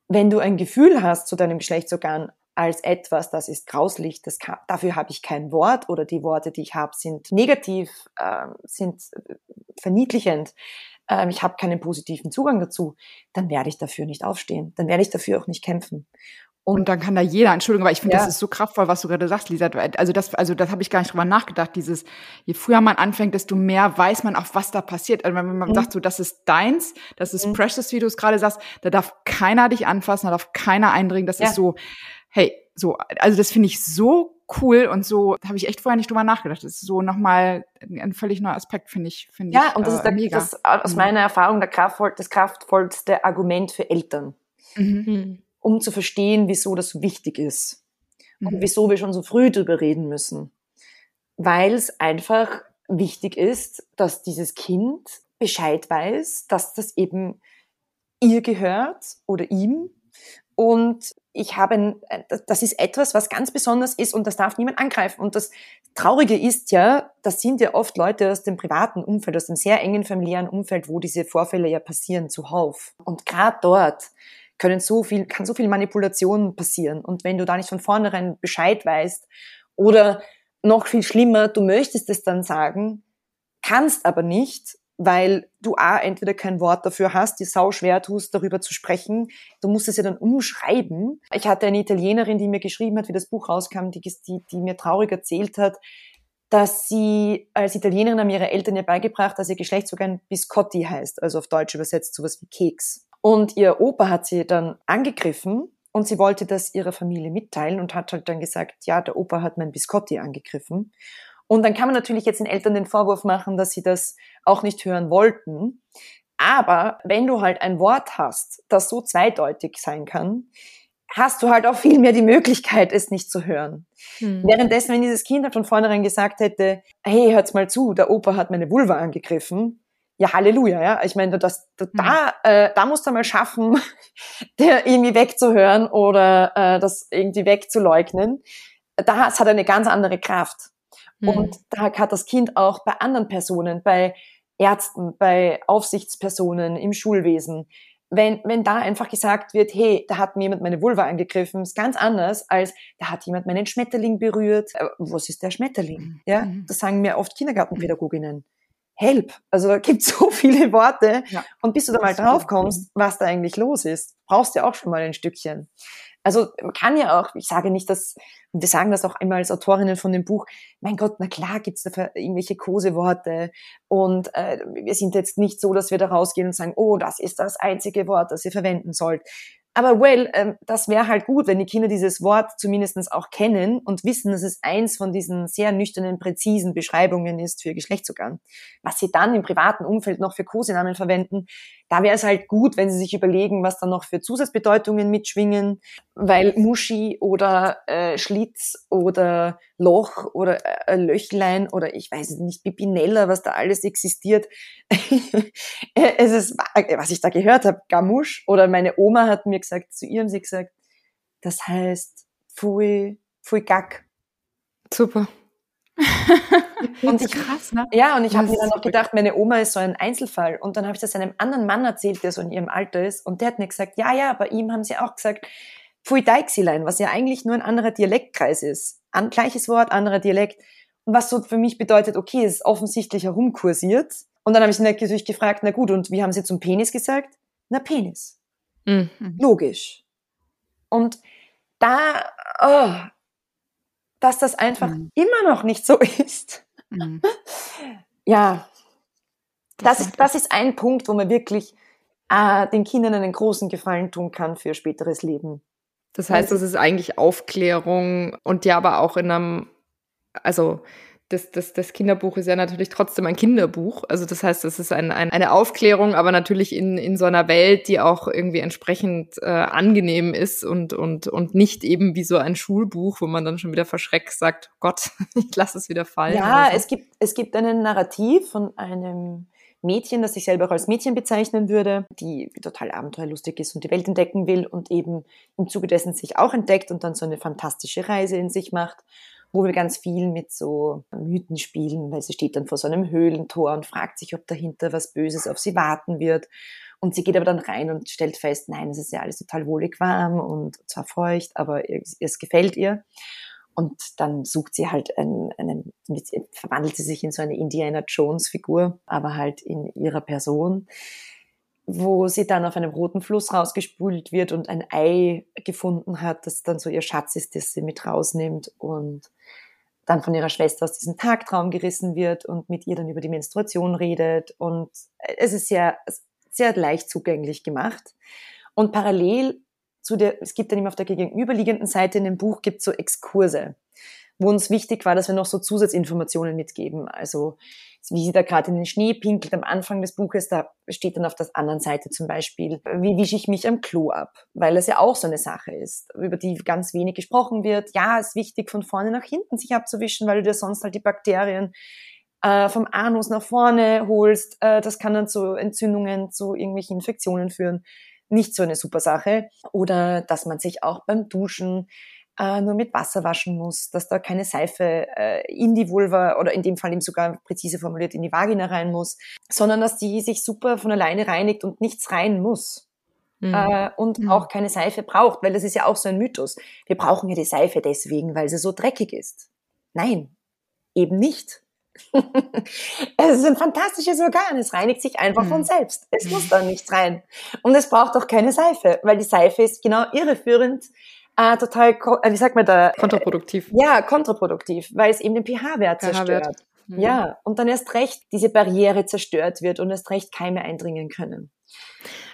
Wenn du ein Gefühl hast zu deinem Geschlechtsorgan als etwas, das ist grauslich, das kann, dafür habe ich kein Wort oder die Worte, die ich habe, sind negativ, äh, sind verniedlichend, äh, ich habe keinen positiven Zugang dazu, dann werde ich dafür nicht aufstehen, dann werde ich dafür auch nicht kämpfen. Und, dann kann da jeder, Entschuldigung, aber ich finde, ja. das ist so kraftvoll, was du gerade sagst, Lisa. Also das, also das habe ich gar nicht drüber nachgedacht. Dieses, je früher man anfängt, desto mehr weiß man auch, was da passiert. Also wenn man mhm. sagt, so, das ist deins, das ist mhm. precious, wie du es gerade sagst, da darf keiner dich anfassen, da darf keiner eindringen. Das ja. ist so, hey, so, also das finde ich so cool und so habe ich echt vorher nicht drüber nachgedacht. Das ist so nochmal ein völlig neuer Aspekt, finde ich. Find ja, ich, und das äh, ist der, mega. Das, aus mhm. meiner Erfahrung der kraftvoll, das kraftvollste Argument für Eltern. Mhm. Um zu verstehen, wieso das so wichtig ist mhm. und wieso wir schon so früh darüber reden müssen. Weil es einfach wichtig ist, dass dieses Kind Bescheid weiß, dass das eben ihr gehört oder ihm. Und ich habe, das ist etwas, was ganz besonders ist und das darf niemand angreifen. Und das Traurige ist ja, das sind ja oft Leute aus dem privaten Umfeld, aus dem sehr engen familiären Umfeld, wo diese Vorfälle ja passieren, zuhauf. Und gerade dort können so viel, kann so viel Manipulation passieren. Und wenn du da nicht von vornherein Bescheid weißt oder noch viel schlimmer, du möchtest es dann sagen, kannst aber nicht, weil du A, entweder kein Wort dafür hast, die sau schwer tust, darüber zu sprechen. Du musst es ja dann umschreiben. Ich hatte eine Italienerin, die mir geschrieben hat, wie das Buch rauskam, die, die, die mir traurig erzählt hat, dass sie als Italienerin haben ihre Eltern ihr beigebracht, dass ihr Geschlechtsorgan Biscotti heißt, also auf Deutsch übersetzt sowas wie Keks. Und ihr Opa hat sie dann angegriffen und sie wollte das ihrer Familie mitteilen und hat halt dann gesagt, ja, der Opa hat mein Biscotti angegriffen. Und dann kann man natürlich jetzt den Eltern den Vorwurf machen, dass sie das auch nicht hören wollten. Aber wenn du halt ein Wort hast, das so zweideutig sein kann, hast du halt auch viel mehr die Möglichkeit, es nicht zu hören. Hm. Währenddessen, wenn dieses Kind halt von vornherein gesagt hätte, hey, hört's mal zu, der Opa hat meine Vulva angegriffen, ja, Halleluja, ja. Ich meine, das, das, mhm. da, äh, da musst du mal schaffen, <laughs> der irgendwie wegzuhören oder äh, das irgendwie wegzuleugnen. Das hat eine ganz andere Kraft. Mhm. Und da hat das Kind auch bei anderen Personen, bei Ärzten, bei Aufsichtspersonen im Schulwesen, wenn, wenn da einfach gesagt wird, hey, da hat mir jemand meine Vulva angegriffen, ist ganz anders als, da hat jemand meinen Schmetterling berührt. Äh, was ist der Schmetterling? Ja, mhm. das sagen mir oft Kindergartenpädagoginnen. Help. Also da gibt <laughs> so viele Worte. Ja. Und bis du da mal drauf kommst, was da eigentlich los ist, brauchst du ja auch schon mal ein Stückchen. Also man kann ja auch, ich sage nicht, dass, und wir sagen das auch einmal als Autorinnen von dem Buch, mein Gott, na klar gibt's da irgendwelche Koseworte und äh, wir sind jetzt nicht so, dass wir da rausgehen und sagen, oh, das ist das einzige Wort, das ihr verwenden sollt. Aber well, ähm, das wäre halt gut, wenn die Kinder dieses Wort zumindestens auch kennen und wissen, dass es eins von diesen sehr nüchternen, präzisen Beschreibungen ist für Geschlechtsorgan. Was sie dann im privaten Umfeld noch für Kosenamen verwenden, da wäre es halt gut, wenn sie sich überlegen, was da noch für Zusatzbedeutungen mitschwingen, weil Muschi oder äh, Schlitz oder Loch oder äh, Löchlein oder ich weiß nicht, Pipinella, was da alles existiert. <laughs> es ist, was ich da gehört habe, Gamusch oder meine Oma hat mir gesagt, zu ihr haben sie gesagt, das heißt Pfui, Pfui Gack. Super. <laughs> und ich, krass, ne? Ja, und ich habe mir dann noch gedacht, meine Oma ist so ein Einzelfall. Und dann habe ich das einem anderen Mann erzählt, der so in ihrem Alter ist. Und der hat mir gesagt, ja, ja, bei ihm haben sie auch gesagt, Pfui Deixilein, was ja eigentlich nur ein anderer Dialektkreis ist. An, gleiches Wort, anderer Dialekt. Und was so für mich bedeutet, okay, es ist offensichtlich herumkursiert. Und dann habe ich sie natürlich gefragt, na gut, und wie haben sie zum Penis gesagt? Na, Penis. Mhm. Logisch. Und da, oh, dass das einfach mhm. immer noch nicht so <laughs> ist. Mhm. ja, das, das, ist, das ist ein Punkt, wo man wirklich äh, den Kindern einen großen Gefallen tun kann für späteres Leben. Das heißt, das ist eigentlich Aufklärung und ja, aber auch in einem, also das, das, das Kinderbuch ist ja natürlich trotzdem ein Kinderbuch. Also das heißt, es ist ein, ein, eine Aufklärung, aber natürlich in, in so einer Welt, die auch irgendwie entsprechend äh, angenehm ist und, und, und nicht eben wie so ein Schulbuch, wo man dann schon wieder verschreckt sagt, Gott, <laughs> ich lasse es wieder fallen. Ja, so. es, gibt, es gibt einen Narrativ von einem Mädchen, das ich selber auch als Mädchen bezeichnen würde, die total abenteuerlustig ist und die Welt entdecken will und eben im Zuge dessen sich auch entdeckt und dann so eine fantastische Reise in sich macht wo wir ganz viel mit so Mythen spielen, weil sie steht dann vor so einem Höhlentor und fragt sich, ob dahinter was Böses auf sie warten wird. Und sie geht aber dann rein und stellt fest, nein, es ist ja alles total wohlig warm und zwar feucht, aber es gefällt ihr. Und dann sucht sie halt einen, einen verwandelt sie sich in so eine Indiana Jones Figur, aber halt in ihrer Person wo sie dann auf einem roten Fluss rausgespült wird und ein Ei gefunden hat, das dann so ihr Schatz ist, das sie mit rausnimmt und dann von ihrer Schwester aus diesem Tagtraum gerissen wird und mit ihr dann über die Menstruation redet und es ist sehr, sehr leicht zugänglich gemacht. Und parallel zu der, es gibt dann immer auf der gegenüberliegenden Seite in dem Buch gibt so Exkurse, wo uns wichtig war, dass wir noch so Zusatzinformationen mitgeben. Also wie sie da gerade in den Schnee pinkelt am Anfang des Buches, da steht dann auf der anderen Seite zum Beispiel, wie wische ich mich am Klo ab, weil es ja auch so eine Sache ist, über die ganz wenig gesprochen wird. Ja, ist wichtig, von vorne nach hinten sich abzuwischen, weil du dir sonst halt die Bakterien äh, vom Anus nach vorne holst. Äh, das kann dann zu Entzündungen, zu irgendwelchen Infektionen führen. Nicht so eine super Sache. Oder dass man sich auch beim Duschen äh, nur mit Wasser waschen muss, dass da keine Seife äh, in die Vulva oder in dem Fall eben sogar präzise formuliert in die Vagina rein muss, sondern dass die sich super von alleine reinigt und nichts rein muss. Mhm. Äh, und mhm. auch keine Seife braucht, weil das ist ja auch so ein Mythos. Wir brauchen ja die Seife deswegen, weil sie so dreckig ist. Nein, eben nicht. <laughs> es ist ein fantastisches Organ. Es reinigt sich einfach mhm. von selbst. Es muss da nichts rein. Und es braucht auch keine Seife, weil die Seife ist genau irreführend äh, total, äh, wie sagt man da? Kontraproduktiv. Ja, kontraproduktiv, weil es eben den pH-Wert pH zerstört. Mhm. Ja, und dann erst recht diese Barriere zerstört wird und erst recht Keime eindringen können.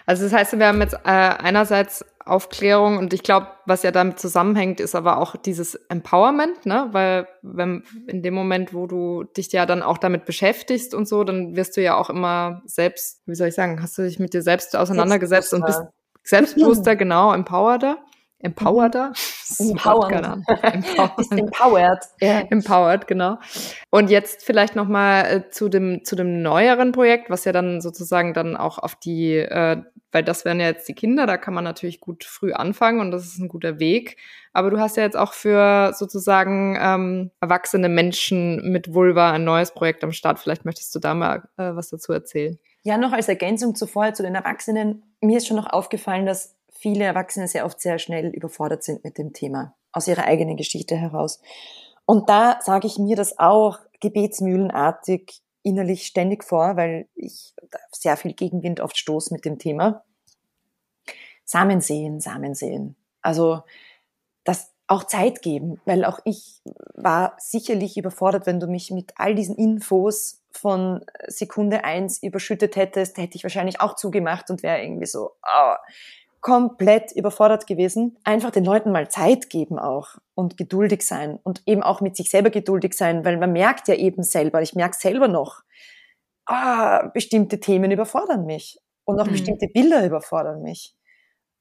Also das heißt, wir haben jetzt äh, einerseits Aufklärung und ich glaube, was ja damit zusammenhängt, ist aber auch dieses Empowerment, ne? Weil wenn in dem Moment, wo du dich ja dann auch damit beschäftigst und so, dann wirst du ja auch immer selbst, wie soll ich sagen, hast du dich mit dir selbst auseinandergesetzt und bist selbstbewusster, <laughs> genau, empowerter. Empowerter? Empowered. <laughs> Empowered. empowered. Ja. Empowered, genau. Und jetzt vielleicht noch mal äh, zu dem zu dem neueren Projekt, was ja dann sozusagen dann auch auf die, äh, weil das wären ja jetzt die Kinder, da kann man natürlich gut früh anfangen und das ist ein guter Weg. Aber du hast ja jetzt auch für sozusagen ähm, erwachsene Menschen mit Vulva ein neues Projekt am Start. Vielleicht möchtest du da mal äh, was dazu erzählen. Ja, noch als Ergänzung zuvor zu den Erwachsenen. Mir ist schon noch aufgefallen, dass viele Erwachsene sehr oft sehr schnell überfordert sind mit dem Thema, aus ihrer eigenen Geschichte heraus. Und da sage ich mir das auch gebetsmühlenartig innerlich ständig vor, weil ich sehr viel Gegenwind oft stoße mit dem Thema. Samen sehen, Samen sehen. Also das auch Zeit geben, weil auch ich war sicherlich überfordert, wenn du mich mit all diesen Infos von Sekunde eins überschüttet hättest, hätte ich wahrscheinlich auch zugemacht und wäre irgendwie so, oh, komplett überfordert gewesen. Einfach den Leuten mal Zeit geben auch und geduldig sein und eben auch mit sich selber geduldig sein, weil man merkt ja eben selber, ich merke selber noch, ah, bestimmte Themen überfordern mich und auch mhm. bestimmte Bilder überfordern mich.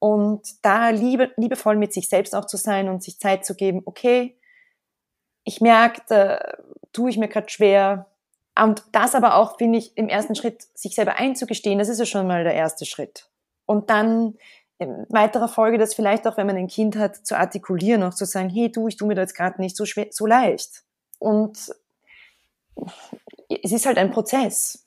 Und da liebe, liebevoll mit sich selbst auch zu sein und sich Zeit zu geben, okay, ich merke, da tue ich mir gerade schwer. Und das aber auch, finde ich, im ersten Schritt, sich selber einzugestehen, das ist ja schon mal der erste Schritt. Und dann in weiterer Folge das vielleicht auch, wenn man ein Kind hat, zu artikulieren, auch zu sagen, hey du, ich tue mir da jetzt gerade nicht so schwer, so leicht. Und es ist halt ein Prozess.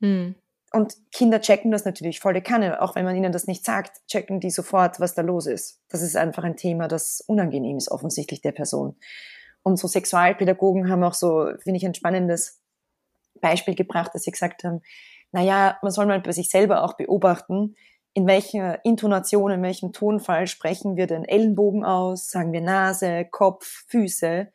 Hm. Und Kinder checken das natürlich volle Kanne, auch wenn man ihnen das nicht sagt, checken die sofort, was da los ist. Das ist einfach ein Thema, das unangenehm ist, offensichtlich der Person. Und so Sexualpädagogen haben auch so, finde ich, ein spannendes Beispiel gebracht, dass sie gesagt haben, naja, man soll mal bei sich selber auch beobachten, in welcher Intonation, in welchem Tonfall sprechen wir den Ellenbogen aus, sagen wir Nase, Kopf, Füße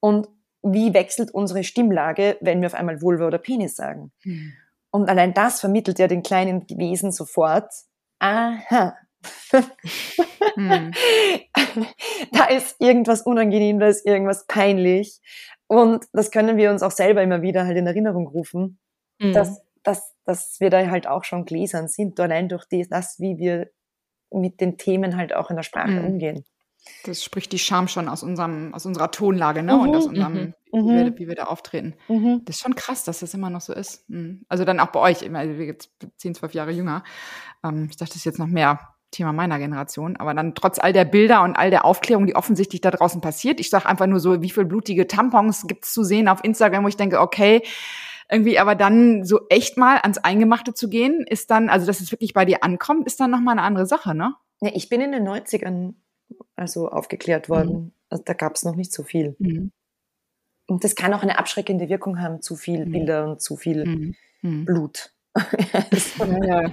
und wie wechselt unsere Stimmlage, wenn wir auf einmal Vulva oder Penis sagen. Mhm. Und allein das vermittelt ja den kleinen Wesen sofort, aha, mhm. <laughs> da ist irgendwas unangenehm, da ist irgendwas peinlich. Und das können wir uns auch selber immer wieder halt in Erinnerung rufen, mhm. dass dass, dass wir da halt auch schon gläsern sind, allein durch das, wie wir mit den Themen halt auch in der Sprache mhm. umgehen. Das spricht die Scham schon aus unserem, aus unserer Tonlage, ne? Mhm, und aus unserem, mhm, wie, wir, mhm. wie, wir, da auftreten. Mhm. Das ist schon krass, dass das immer noch so ist. Mhm. Also dann auch bei euch, immer, also wir jetzt zehn, zwölf Jahre jünger. Ähm, ich dachte, das ist jetzt noch mehr Thema meiner Generation, aber dann trotz all der Bilder und all der Aufklärung, die offensichtlich da draußen passiert, ich sage einfach nur so, wie viel blutige Tampons gibt's zu sehen auf Instagram, wo ich denke, okay, irgendwie, aber dann so echt mal ans Eingemachte zu gehen, ist dann, also dass es wirklich bei dir ankommt, ist dann nochmal eine andere Sache, ne? Ja, ich bin in den 90ern also aufgeklärt worden. Mhm. Also da gab es noch nicht so viel. Mhm. Und das kann auch eine abschreckende Wirkung haben, zu viel mhm. Bilder und zu viel mhm. Mhm. Blut. Ja, ja.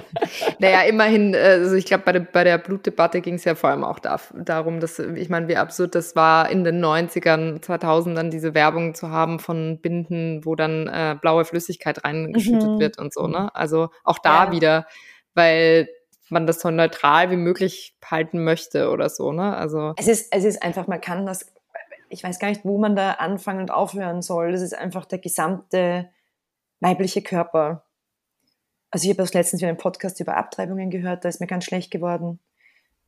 <laughs> naja, immerhin, also ich glaube, bei der, bei der Blutdebatte ging es ja vor allem auch da, darum, dass, ich meine, wie absurd das war, in den 90ern, 2000ern diese Werbung zu haben von Binden, wo dann äh, blaue Flüssigkeit reingeschüttet mhm. wird und so, ne? Also auch da ja. wieder, weil man das so neutral wie möglich halten möchte oder so, ne? Also. Es ist, es ist einfach, man kann das, ich weiß gar nicht, wo man da anfangen und aufhören soll. Das ist einfach der gesamte weibliche Körper. Also ich habe das letztens wieder einen Podcast über Abtreibungen gehört, da ist mir ganz schlecht geworden,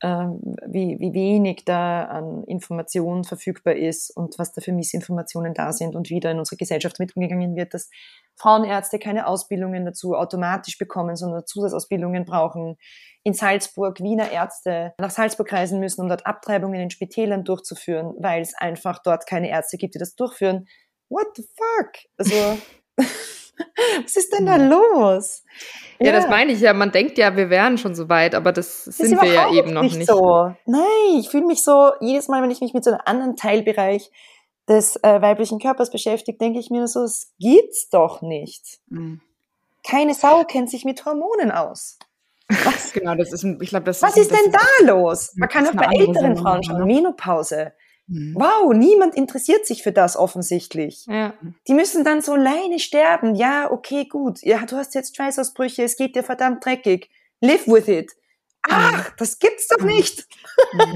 ähm, wie, wie wenig da an Informationen verfügbar ist und was da für Missinformationen da sind und wie da in unserer Gesellschaft mitgegangen wird, dass Frauenärzte keine Ausbildungen dazu automatisch bekommen, sondern Zusatzausbildungen brauchen. In Salzburg Wiener Ärzte nach Salzburg reisen müssen, um dort Abtreibungen in Spitälern durchzuführen, weil es einfach dort keine Ärzte gibt, die das durchführen. What the fuck? Also <laughs> <laughs> Was ist denn da los? Ja, ja, das meine ich ja. Man denkt ja, wir wären schon so weit, aber das, das sind wir ja eben noch nicht. nicht. So. Nein, ich fühle mich so, jedes Mal, wenn ich mich mit so einem anderen Teilbereich des äh, weiblichen Körpers beschäftige, denke ich mir so, es gibt's doch nicht. Mhm. Keine Sau kennt sich mit Hormonen aus. <laughs> Was? genau, das ist ein, ich glaube, das Was ist, ist denn da los? Man kann auch bei älteren Frauen schon ne? Menopause. Mhm. Wow, niemand interessiert sich für das offensichtlich. Ja. Die müssen dann so alleine sterben. Ja, okay, gut. Ja, du hast jetzt Schweißausbrüche, es geht dir verdammt dreckig. Live with it. Ach, das gibt's doch nicht.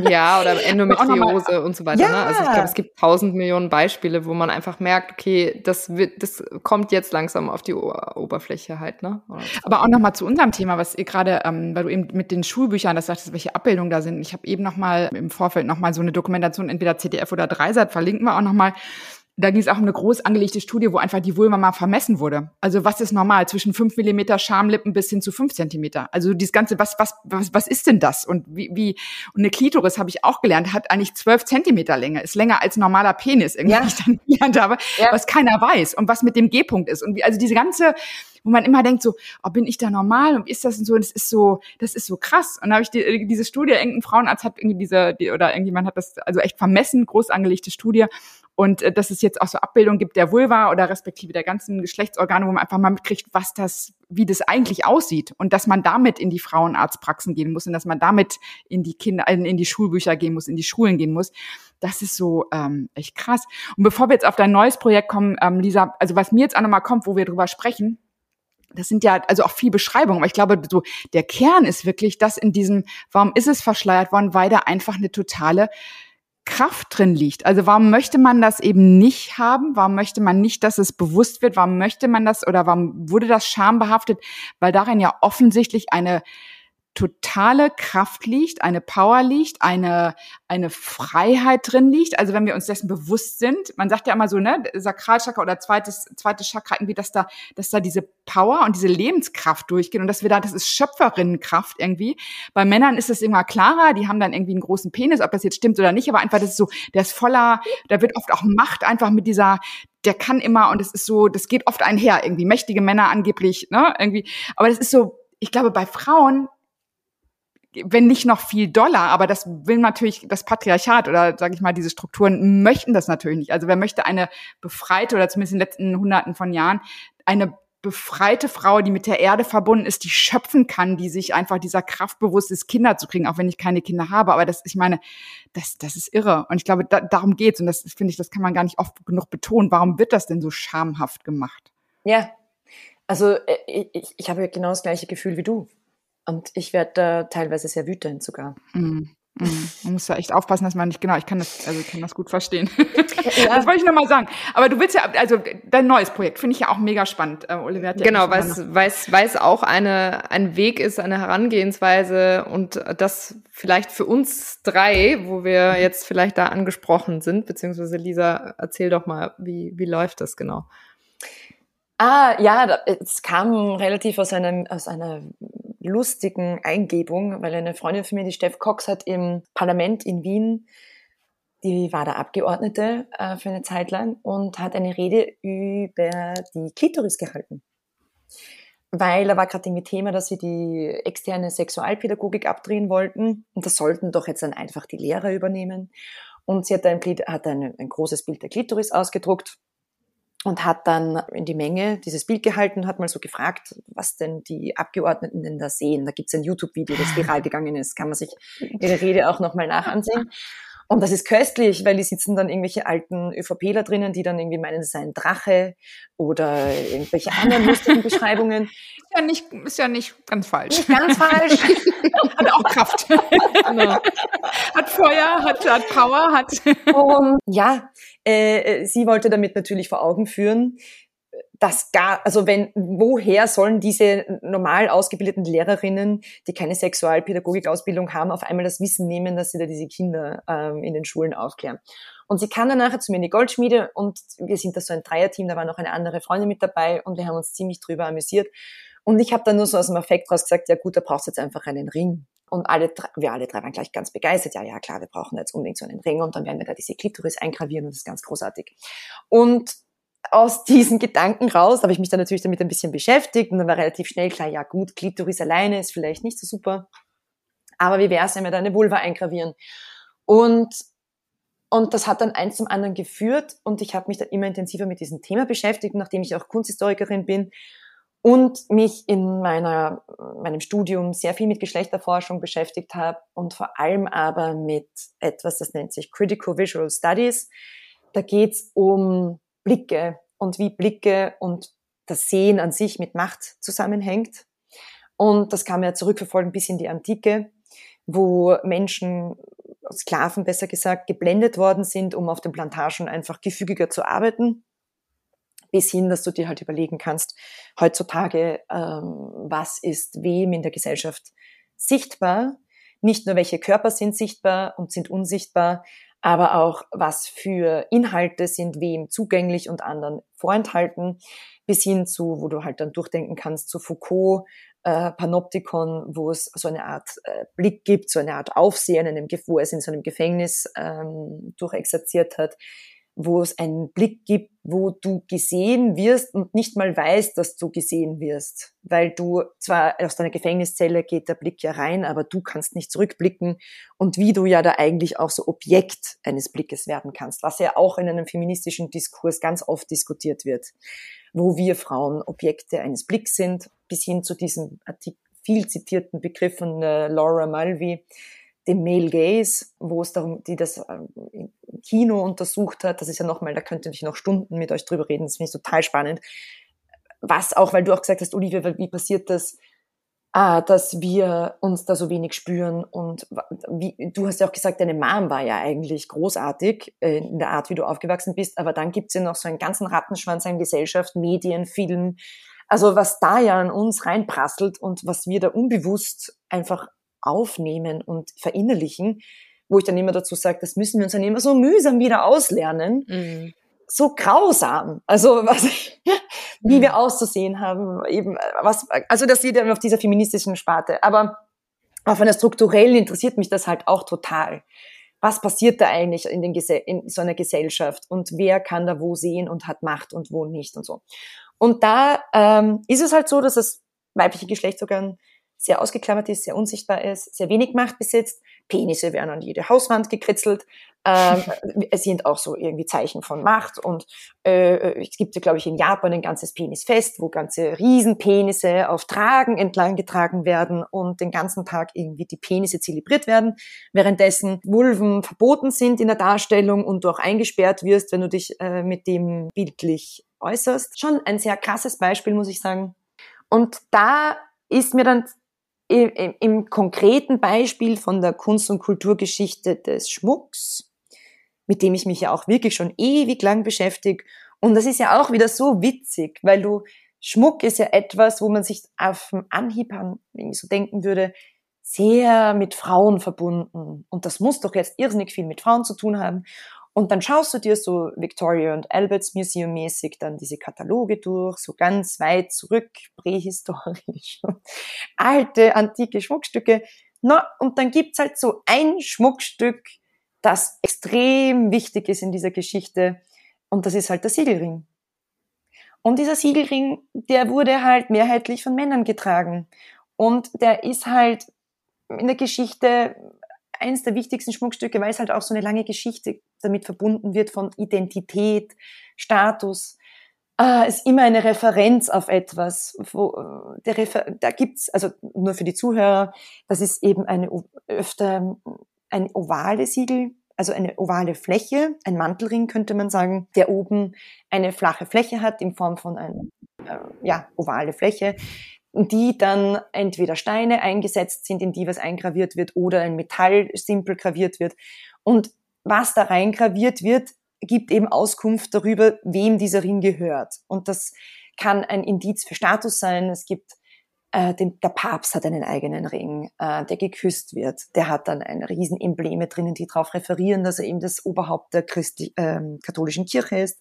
Ja, oder <laughs> Endometriose und so weiter. Ja. Ne? Also ich glaube, es gibt tausend Millionen Beispiele, wo man einfach merkt, okay, das wird, das kommt jetzt langsam auf die Oberfläche halt. Ne? Aber auch nochmal zu unserem Thema, was ihr gerade, ähm, weil du eben mit den Schulbüchern, das sagtest, welche Abbildungen da sind. Ich habe eben nochmal im Vorfeld nochmal so eine Dokumentation, entweder ZDF oder Dreisat, verlinken wir auch nochmal da ging es auch um eine groß angelegte Studie, wo einfach die Vulva mal vermessen wurde. Also was ist normal? Zwischen fünf Millimeter Schamlippen bis hin zu fünf Zentimeter. Also dieses ganze, was, was, was, was ist denn das? Und wie, wie, und eine Klitoris, habe ich auch gelernt, hat eigentlich zwölf Zentimeter Länge, ist länger als normaler Penis, irgendwie, ja. <laughs> ich dann gelernt habe, ja. was keiner weiß und was mit dem G-Punkt ist. Und wie, also diese ganze, wo man immer denkt so, oh, bin ich da normal und ist das und so, das ist so, das ist so krass. Und dann habe ich die, diese Studie, irgendein Frauenarzt hat irgendwie diese, die, oder irgendjemand hat das also echt vermessen, groß angelegte Studie und äh, dass es jetzt auch so Abbildungen gibt der Vulva oder respektive der ganzen Geschlechtsorgane, wo man einfach mal mitkriegt, was das, wie das eigentlich aussieht und dass man damit in die Frauenarztpraxen gehen muss und dass man damit in die Kinder, in die Schulbücher gehen muss, in die Schulen gehen muss. Das ist so ähm, echt krass. Und bevor wir jetzt auf dein neues Projekt kommen, ähm, Lisa, also was mir jetzt auch nochmal kommt, wo wir drüber sprechen, das sind ja also auch viel Beschreibung, aber ich glaube, so der Kern ist wirklich, dass in diesem, warum ist es verschleiert worden, weil da einfach eine totale Kraft drin liegt. Also warum möchte man das eben nicht haben? Warum möchte man nicht, dass es bewusst wird? Warum möchte man das oder warum wurde das schambehaftet? Weil darin ja offensichtlich eine totale Kraft liegt, eine Power liegt, eine, eine Freiheit drin liegt. Also wenn wir uns dessen bewusst sind, man sagt ja immer so, ne, Sakralchakra oder zweites, zweites Chakra, irgendwie, dass da, dass da diese Power und diese Lebenskraft durchgehen und dass wir da, das ist Schöpferinnenkraft irgendwie. Bei Männern ist das immer klarer, die haben dann irgendwie einen großen Penis, ob das jetzt stimmt oder nicht, aber einfach, das ist so, der ist voller, da wird oft auch Macht einfach mit dieser, der kann immer und es ist so, das geht oft einher irgendwie, mächtige Männer angeblich, ne, irgendwie. Aber das ist so, ich glaube, bei Frauen wenn nicht noch viel Dollar, aber das will natürlich das Patriarchat oder sage ich mal diese Strukturen möchten das natürlich nicht. Also wer möchte eine befreite oder zumindest in den letzten Hunderten von Jahren eine befreite Frau, die mit der Erde verbunden ist, die schöpfen kann, die sich einfach dieser Kraft bewusst ist, Kinder zu kriegen, auch wenn ich keine Kinder habe. Aber das, ich meine, das, das ist irre. Und ich glaube, da, darum geht's. Und das finde ich, das kann man gar nicht oft genug betonen. Warum wird das denn so schamhaft gemacht? Ja, also äh, ich, ich habe genau das gleiche Gefühl wie du. Und ich werde da teilweise sehr wütend sogar. Mm, mm. Man muss da echt aufpassen, dass man nicht, genau, ich kann das, also ich kann das gut verstehen. <laughs> Ja. Das wollte ich nochmal sagen. Aber du willst ja, also dein neues Projekt finde ich ja auch mega spannend. Äh, Oliver hat ja genau, weil es, weil es auch eine, ein Weg ist, eine Herangehensweise und das vielleicht für uns drei, wo wir jetzt vielleicht da angesprochen sind, beziehungsweise Lisa, erzähl doch mal, wie, wie läuft das genau? Ah, ja, es kam relativ aus einem, aus einer lustigen Eingebung, weil eine Freundin von mir, die Steff Cox, hat im Parlament in Wien, die war da Abgeordnete äh, für eine Zeit lang und hat eine Rede über die Klitoris gehalten. Weil da war gerade irgendwie Thema, dass sie die externe Sexualpädagogik abdrehen wollten und das sollten doch jetzt dann einfach die Lehrer übernehmen. Und sie hat ein, hat ein, ein großes Bild der Klitoris ausgedruckt und hat dann in die Menge dieses Bild gehalten, hat mal so gefragt, was denn die Abgeordneten denn da sehen. Da gibt's ein YouTube-Video, das viral <laughs> gegangen ist, kann man sich ihre Rede auch nochmal nachansehen. Und das ist köstlich, weil die sitzen dann irgendwelche alten ÖVPler drinnen, die dann irgendwie meinen, es sei ein Drache oder irgendwelche anderen lustigen <laughs> Beschreibungen. Ist ja nicht, ist ja nicht ganz falsch. Nicht ganz falsch. <laughs> hat auch Kraft. <laughs> genau. Hat Feuer, hat, hat Power, hat. Und ja, äh, sie wollte damit natürlich vor Augen führen, das gar, also wenn, woher sollen diese normal ausgebildeten Lehrerinnen, die keine Sexualpädagogikausbildung haben, auf einmal das Wissen nehmen, dass sie da diese Kinder ähm, in den Schulen aufklären? Und sie kam dann nachher zu mir in die Goldschmiede und wir sind da so ein Dreierteam, da war noch eine andere Freundin mit dabei und wir haben uns ziemlich drüber amüsiert. Und ich habe dann nur so aus dem Effekt raus gesagt, ja gut, da brauchst du jetzt einfach einen Ring. Und alle, wir alle drei waren gleich ganz begeistert. Ja, ja, klar, wir brauchen jetzt unbedingt so einen Ring und dann werden wir da diese Klitoris eingravieren und das ist ganz großartig. Und aus <laughs> diesen Gedanken raus habe ich mich dann natürlich damit ein bisschen beschäftigt und dann war relativ schnell klar, ja gut, Klitoris alleine ist vielleicht nicht so super, aber wie wäre es, wenn wir da eine Vulva eingravieren? Und, und das hat dann eins zum anderen geführt und ich habe mich dann immer intensiver mit diesem Thema beschäftigt, nachdem ich auch Kunsthistorikerin bin und mich in meiner, meinem Studium sehr viel mit Geschlechterforschung beschäftigt habe und vor allem aber mit etwas, das nennt sich Critical Visual Studies. Da geht's um Blicke und wie Blicke und das Sehen an sich mit Macht zusammenhängt. Und das kann man ja zurückverfolgen bis in die Antike, wo Menschen, Sklaven besser gesagt, geblendet worden sind, um auf den Plantagen einfach gefügiger zu arbeiten. Bis hin, dass du dir halt überlegen kannst, heutzutage, ähm, was ist wem in der Gesellschaft sichtbar. Nicht nur welche Körper sind sichtbar und sind unsichtbar, aber auch was für Inhalte sind wem zugänglich und anderen vorenthalten, bis hin zu, wo du halt dann durchdenken kannst, zu Foucault, äh, Panoptikon, wo es so eine Art äh, Blick gibt, so eine Art Aufsehen, in einem, wo er es in so einem Gefängnis ähm, durchexerziert hat, wo es einen Blick gibt, wo du gesehen wirst und nicht mal weißt, dass du gesehen wirst. Weil du zwar aus deiner Gefängniszelle geht der Blick ja rein, aber du kannst nicht zurückblicken und wie du ja da eigentlich auch so Objekt eines Blickes werden kannst, was ja auch in einem feministischen Diskurs ganz oft diskutiert wird, wo wir Frauen Objekte eines Blicks sind, bis hin zu diesem Artikel, viel zitierten Begriff von äh, Laura Mulvey, dem Male Gaze, wo es darum, die das ähm, Kino untersucht hat. Das ist ja nochmal, da könnte ich noch Stunden mit euch drüber reden. Das finde ich total spannend. Was auch, weil du auch gesagt hast, Olivia, wie passiert das, ah, dass wir uns da so wenig spüren und wie, du hast ja auch gesagt, deine Mom war ja eigentlich großartig äh, in der Art, wie du aufgewachsen bist, aber dann gibt's ja noch so einen ganzen Rattenschwanz an Gesellschaft, Medien, Film, also was da ja an uns reinprasselt und was wir da unbewusst einfach aufnehmen und verinnerlichen, wo ich dann immer dazu sage, das müssen wir uns dann immer so mühsam wieder auslernen. Mhm. So grausam. Also was, <laughs> wie mhm. wir auszusehen haben, eben was, also das sieht ja auf dieser feministischen Sparte. Aber auf einer strukturellen interessiert mich das halt auch total. Was passiert da eigentlich in, den, in so einer Gesellschaft und wer kann da wo sehen und hat Macht und wo nicht und so. Und da ähm, ist es halt so, dass das weibliche Geschlecht sogar sehr ausgeklammert ist, sehr unsichtbar ist, sehr wenig Macht besitzt. Penisse werden an jede Hauswand gekritzelt. Ähm, <laughs> es sind auch so irgendwie Zeichen von Macht. Und äh, es gibt ja, glaube ich, in Japan ein ganzes Penisfest, wo ganze Riesenpenisse auf Tragen entlang getragen werden und den ganzen Tag irgendwie die Penisse zelebriert werden, währenddessen Vulven verboten sind in der Darstellung und du auch eingesperrt wirst, wenn du dich äh, mit dem bildlich äußerst. Schon ein sehr krasses Beispiel, muss ich sagen. Und da ist mir dann im, im konkreten Beispiel von der Kunst- und Kulturgeschichte des Schmucks, mit dem ich mich ja auch wirklich schon ewig lang beschäftige. Und das ist ja auch wieder so witzig, weil du, Schmuck ist ja etwas, wo man sich auf dem Anhieb an, irgendwie so denken würde, sehr mit Frauen verbunden. Und das muss doch jetzt irrsinnig viel mit Frauen zu tun haben. Und dann schaust du dir so Victoria und Alberts Museum mäßig dann diese Kataloge durch, so ganz weit zurück, prähistorisch, <laughs> alte, antike Schmuckstücke. Na, und dann gibt's halt so ein Schmuckstück, das extrem wichtig ist in dieser Geschichte. Und das ist halt der Siegelring. Und dieser Siegelring, der wurde halt mehrheitlich von Männern getragen. Und der ist halt in der Geschichte eines der wichtigsten Schmuckstücke, weil es halt auch so eine lange Geschichte damit verbunden wird von Identität, Status. äh, ist immer eine Referenz auf etwas. Wo, äh, der Refer da gibt's also nur für die Zuhörer, das ist eben eine öfter ein ovale Siegel, also eine ovale Fläche, ein Mantelring könnte man sagen, der oben eine flache Fläche hat in Form von einer äh, ja, ovale Fläche, die dann entweder Steine eingesetzt sind, in die was eingraviert wird, oder ein Metall simpel graviert wird. Und was da reingraviert wird, gibt eben Auskunft darüber, wem dieser Ring gehört. Und das kann ein Indiz für Status sein. Es gibt äh, den, der Papst hat einen eigenen Ring, äh, der geküsst wird. Der hat dann ein riesen Embleme drinnen, die darauf referieren, dass er eben das Oberhaupt der Christi äh, katholischen Kirche ist.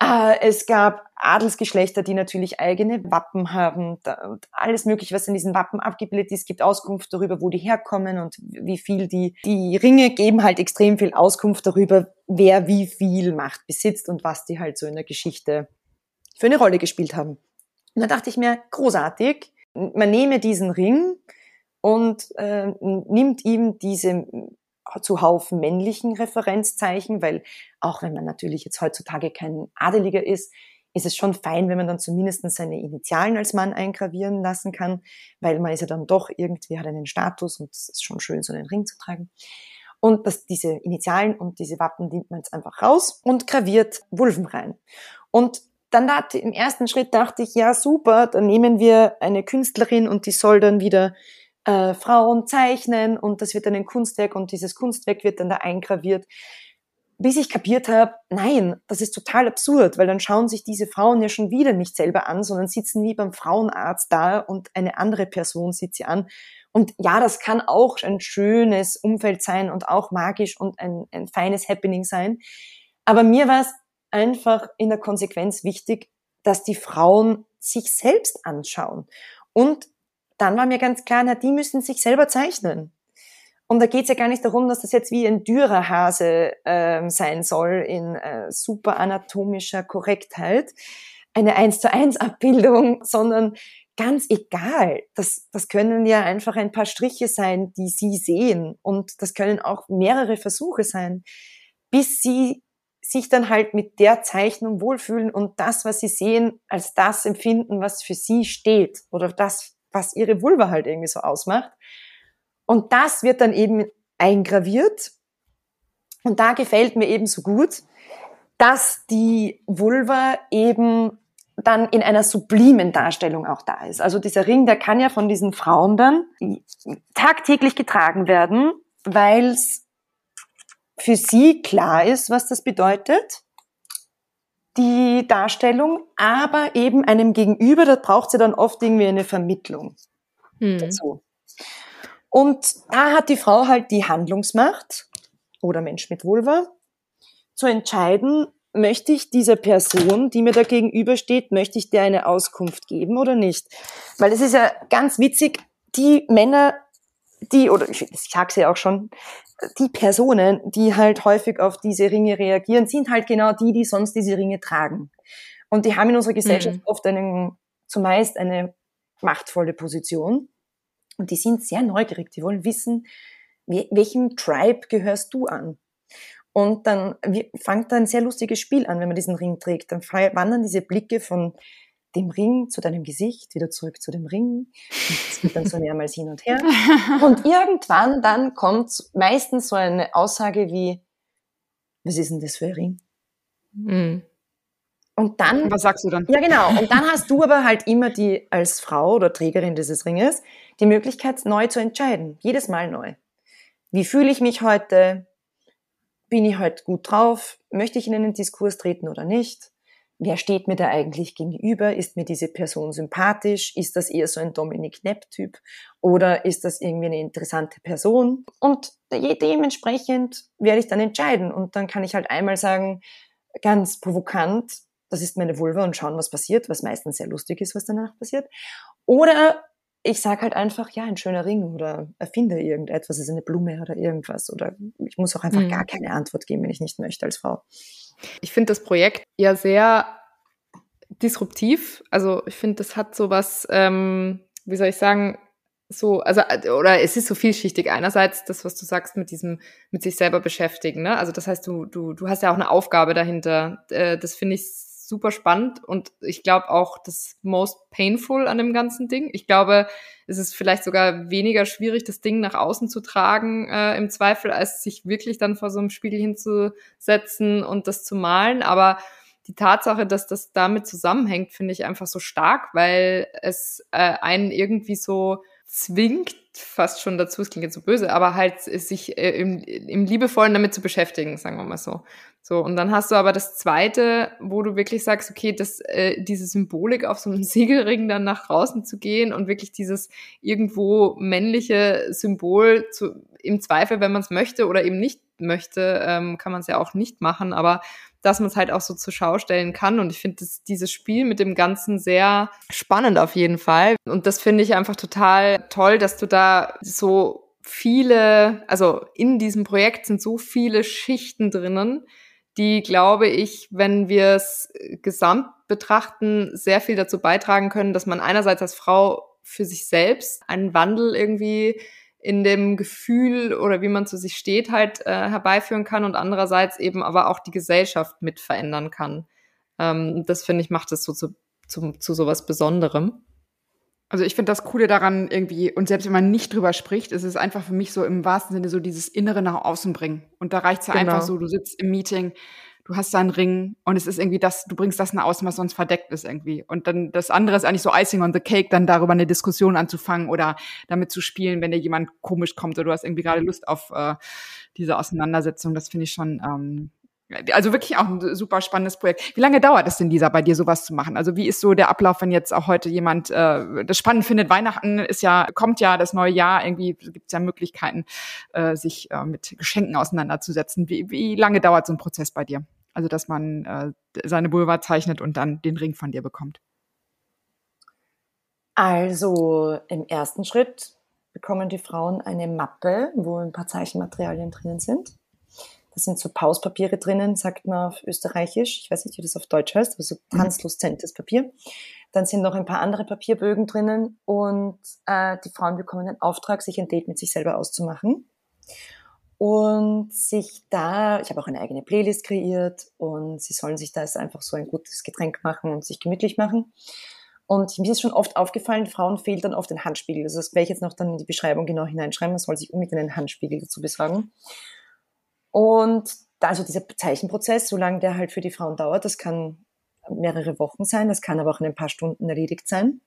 Äh, es gab Adelsgeschlechter, die natürlich eigene Wappen haben und alles Mögliche, was in diesen Wappen abgebildet ist, gibt Auskunft darüber, wo die herkommen und wie viel die, die Ringe geben halt extrem viel Auskunft darüber, wer wie viel Macht besitzt und was die halt so in der Geschichte für eine Rolle gespielt haben. Und da dachte ich mir, großartig, man nehme diesen Ring und äh, nimmt ihm diese zuhauf männlichen Referenzzeichen, weil auch wenn man natürlich jetzt heutzutage kein Adeliger ist, ist es schon fein, wenn man dann zumindest seine Initialen als Mann eingravieren lassen kann, weil man ist ja dann doch irgendwie, hat einen Status und es ist schon schön, so einen Ring zu tragen. Und das, diese Initialen und diese Wappen nimmt man jetzt einfach raus und graviert Wulven rein. Und dann da, im ersten Schritt dachte ich, ja super, dann nehmen wir eine Künstlerin und die soll dann wieder äh, Frauen zeichnen und das wird dann ein Kunstwerk und dieses Kunstwerk wird dann da eingraviert. Bis ich kapiert habe, nein, das ist total absurd, weil dann schauen sich diese Frauen ja schon wieder nicht selber an, sondern sitzen wie beim Frauenarzt da und eine andere Person sieht sie an. Und ja, das kann auch ein schönes Umfeld sein und auch magisch und ein, ein feines Happening sein. Aber mir war es einfach in der Konsequenz wichtig, dass die Frauen sich selbst anschauen und dann war mir ganz klar, na, die müssen sich selber zeichnen. Und da geht es ja gar nicht darum, dass das jetzt wie ein Dürerhase ähm, sein soll in äh, super anatomischer Korrektheit, eine eins zu eins Abbildung, <laughs> sondern ganz egal. Das, das können ja einfach ein paar Striche sein, die Sie sehen. Und das können auch mehrere Versuche sein, bis Sie sich dann halt mit der Zeichnung wohlfühlen und das, was Sie sehen, als das empfinden, was für Sie steht oder das, was ihre Vulva halt irgendwie so ausmacht. Und das wird dann eben eingraviert. Und da gefällt mir eben so gut, dass die Vulva eben dann in einer sublimen Darstellung auch da ist. Also dieser Ring, der kann ja von diesen Frauen dann tagtäglich getragen werden, weil es für sie klar ist, was das bedeutet die Darstellung, aber eben einem Gegenüber, da braucht sie dann oft irgendwie eine Vermittlung hm. dazu. Und da hat die Frau halt die Handlungsmacht oder Mensch mit Vulva zu entscheiden, möchte ich dieser Person, die mir da gegenübersteht, möchte ich der eine Auskunft geben oder nicht? Weil es ist ja ganz witzig, die Männer, die, oder ich, ich sag's ja auch schon, die Personen, die halt häufig auf diese Ringe reagieren, sind halt genau die, die sonst diese Ringe tragen. Und die haben in unserer Gesellschaft mhm. oft einen, zumeist eine machtvolle Position. Und die sind sehr neugierig. Die wollen wissen, welchem Tribe gehörst du an? Und dann fängt da ein sehr lustiges Spiel an, wenn man diesen Ring trägt. Dann wandern diese Blicke von dem Ring zu deinem Gesicht, wieder zurück zu dem Ring. Es geht dann so mehrmals hin und her. <laughs> Und irgendwann dann kommt meistens so eine Aussage wie, was ist denn das für ein Ring? Mhm. Und dann. Was sagst du dann? Ja, genau. Und dann hast du aber halt immer die, als Frau oder Trägerin dieses Ringes, die Möglichkeit, neu zu entscheiden. Jedes Mal neu. Wie fühle ich mich heute? Bin ich heute gut drauf? Möchte ich in einen Diskurs treten oder nicht? Wer steht mir da eigentlich gegenüber? Ist mir diese Person sympathisch? Ist das eher so ein Dominik Knepp-Typ? Oder ist das irgendwie eine interessante Person? Und dementsprechend werde ich dann entscheiden. Und dann kann ich halt einmal sagen, ganz provokant, das ist meine Vulva und schauen, was passiert, was meistens sehr lustig ist, was danach passiert. Oder ich sage halt einfach, ja, ein schöner Ring oder erfinde irgendetwas, ist eine Blume oder irgendwas. Oder ich muss auch einfach mhm. gar keine Antwort geben, wenn ich nicht möchte als Frau. Ich finde das Projekt ja sehr disruptiv. Also ich finde, das hat so was, ähm, wie soll ich sagen, so, also, oder es ist so vielschichtig. Einerseits das, was du sagst mit diesem, mit sich selber beschäftigen, ne? Also das heißt, du, du, du hast ja auch eine Aufgabe dahinter. Äh, das finde ich super spannend und ich glaube auch das most painful an dem ganzen Ding. Ich glaube, es ist vielleicht sogar weniger schwierig, das Ding nach außen zu tragen äh, im Zweifel, als sich wirklich dann vor so einem Spiegel hinzusetzen und das zu malen. Aber die Tatsache, dass das damit zusammenhängt, finde ich einfach so stark, weil es äh, einen irgendwie so zwingt, fast schon dazu, es klingt jetzt so böse, aber halt sich äh, im, im Liebevollen damit zu beschäftigen, sagen wir mal so. So, und dann hast du aber das zweite, wo du wirklich sagst, okay, das, äh, diese Symbolik auf so einem <laughs> Siegelring dann nach draußen zu gehen und wirklich dieses irgendwo männliche Symbol zu, im Zweifel, wenn man es möchte oder eben nicht möchte, ähm, kann man es ja auch nicht machen, aber dass man es halt auch so zur Schau stellen kann. Und ich finde dieses Spiel mit dem Ganzen sehr spannend auf jeden Fall. Und das finde ich einfach total toll, dass du da so viele, also in diesem Projekt sind so viele Schichten drinnen, die, glaube ich, wenn wir es gesamt betrachten, sehr viel dazu beitragen können, dass man einerseits als Frau für sich selbst einen Wandel irgendwie in dem Gefühl oder wie man zu sich steht halt äh, herbeiführen kann und andererseits eben aber auch die Gesellschaft mit verändern kann. Ähm, das finde ich macht es so zu, zu, zu sowas Besonderem. Also ich finde das Coole daran irgendwie, und selbst wenn man nicht drüber spricht, ist es einfach für mich so im wahrsten Sinne so dieses Innere nach außen bringen. Und da reicht es ja genau. einfach so, du sitzt im Meeting, du hast da einen Ring und es ist irgendwie das, du bringst das nach außen, was sonst verdeckt ist irgendwie. Und dann das andere ist eigentlich so Icing on the Cake, dann darüber eine Diskussion anzufangen oder damit zu spielen, wenn dir jemand komisch kommt oder du hast irgendwie gerade Lust auf äh, diese Auseinandersetzung. Das finde ich schon ähm, also wirklich auch ein super spannendes Projekt. Wie lange dauert es denn, Lisa, bei dir sowas zu machen? Also wie ist so der Ablauf, wenn jetzt auch heute jemand äh, das spannend findet? Weihnachten ist ja, kommt ja das neue Jahr, irgendwie gibt es ja Möglichkeiten, äh, sich äh, mit Geschenken auseinanderzusetzen. Wie, wie lange dauert so ein Prozess bei dir? Also dass man äh, seine Vulva zeichnet und dann den Ring von dir bekommt. Also im ersten Schritt bekommen die Frauen eine Mappe, wo ein paar Zeichenmaterialien drinnen sind. Da sind so Pauspapiere drinnen, sagt man auf Österreichisch. Ich weiß nicht, wie das auf Deutsch heißt, aber so mhm. transluzentes Papier. Dann sind noch ein paar andere Papierbögen drinnen und äh, die Frauen bekommen den Auftrag, sich ein Date mit sich selber auszumachen. Und sich da, ich habe auch eine eigene Playlist kreiert und sie sollen sich da einfach so ein gutes Getränk machen und sich gemütlich machen. Und mir ist schon oft aufgefallen, Frauen fehlt dann oft ein Handspiegel. Also das werde ich jetzt noch dann in die Beschreibung genau hineinschreiben. Man soll sich unbedingt einen Handspiegel dazu besorgen. Und also dieser Zeichenprozess, solange der halt für die Frauen dauert, das kann mehrere Wochen sein, das kann aber auch in ein paar Stunden erledigt sein.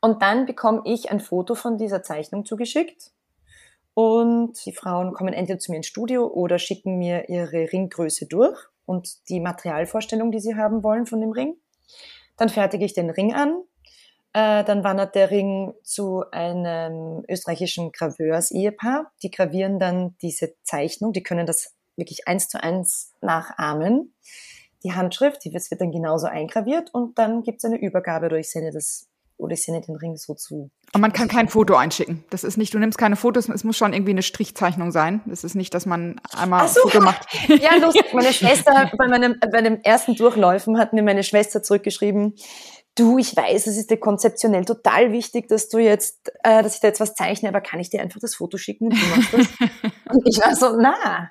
Und dann bekomme ich ein Foto von dieser Zeichnung zugeschickt. Und die Frauen kommen entweder zu mir ins Studio oder schicken mir ihre Ringgröße durch und die Materialvorstellung, die sie haben wollen von dem Ring. Dann fertige ich den Ring an äh, dann wandert der Ring zu einem österreichischen Graveurs-Ehepaar. Die gravieren dann diese Zeichnung, die können das wirklich eins zu eins nachahmen. Die Handschrift, die wird dann genauso eingraviert und dann gibt es eine Übergabe oder ich sende das oder ich sende den Ring so zu. Und man kann kein Foto einschicken. Das ist nicht, du nimmst keine Fotos, es muss schon irgendwie eine Strichzeichnung sein. Das ist nicht, dass man einmal so. ein Foto macht. <laughs> Ja, lustig. Meine Schwester, bei meinem, bei dem ersten Durchläufen hat mir meine Schwester zurückgeschrieben, du, ich weiß, es ist dir konzeptionell total wichtig, dass du jetzt, äh, dass ich da jetzt was zeichne, aber kann ich dir einfach das Foto schicken und du machst das? <laughs> und ich war so, na.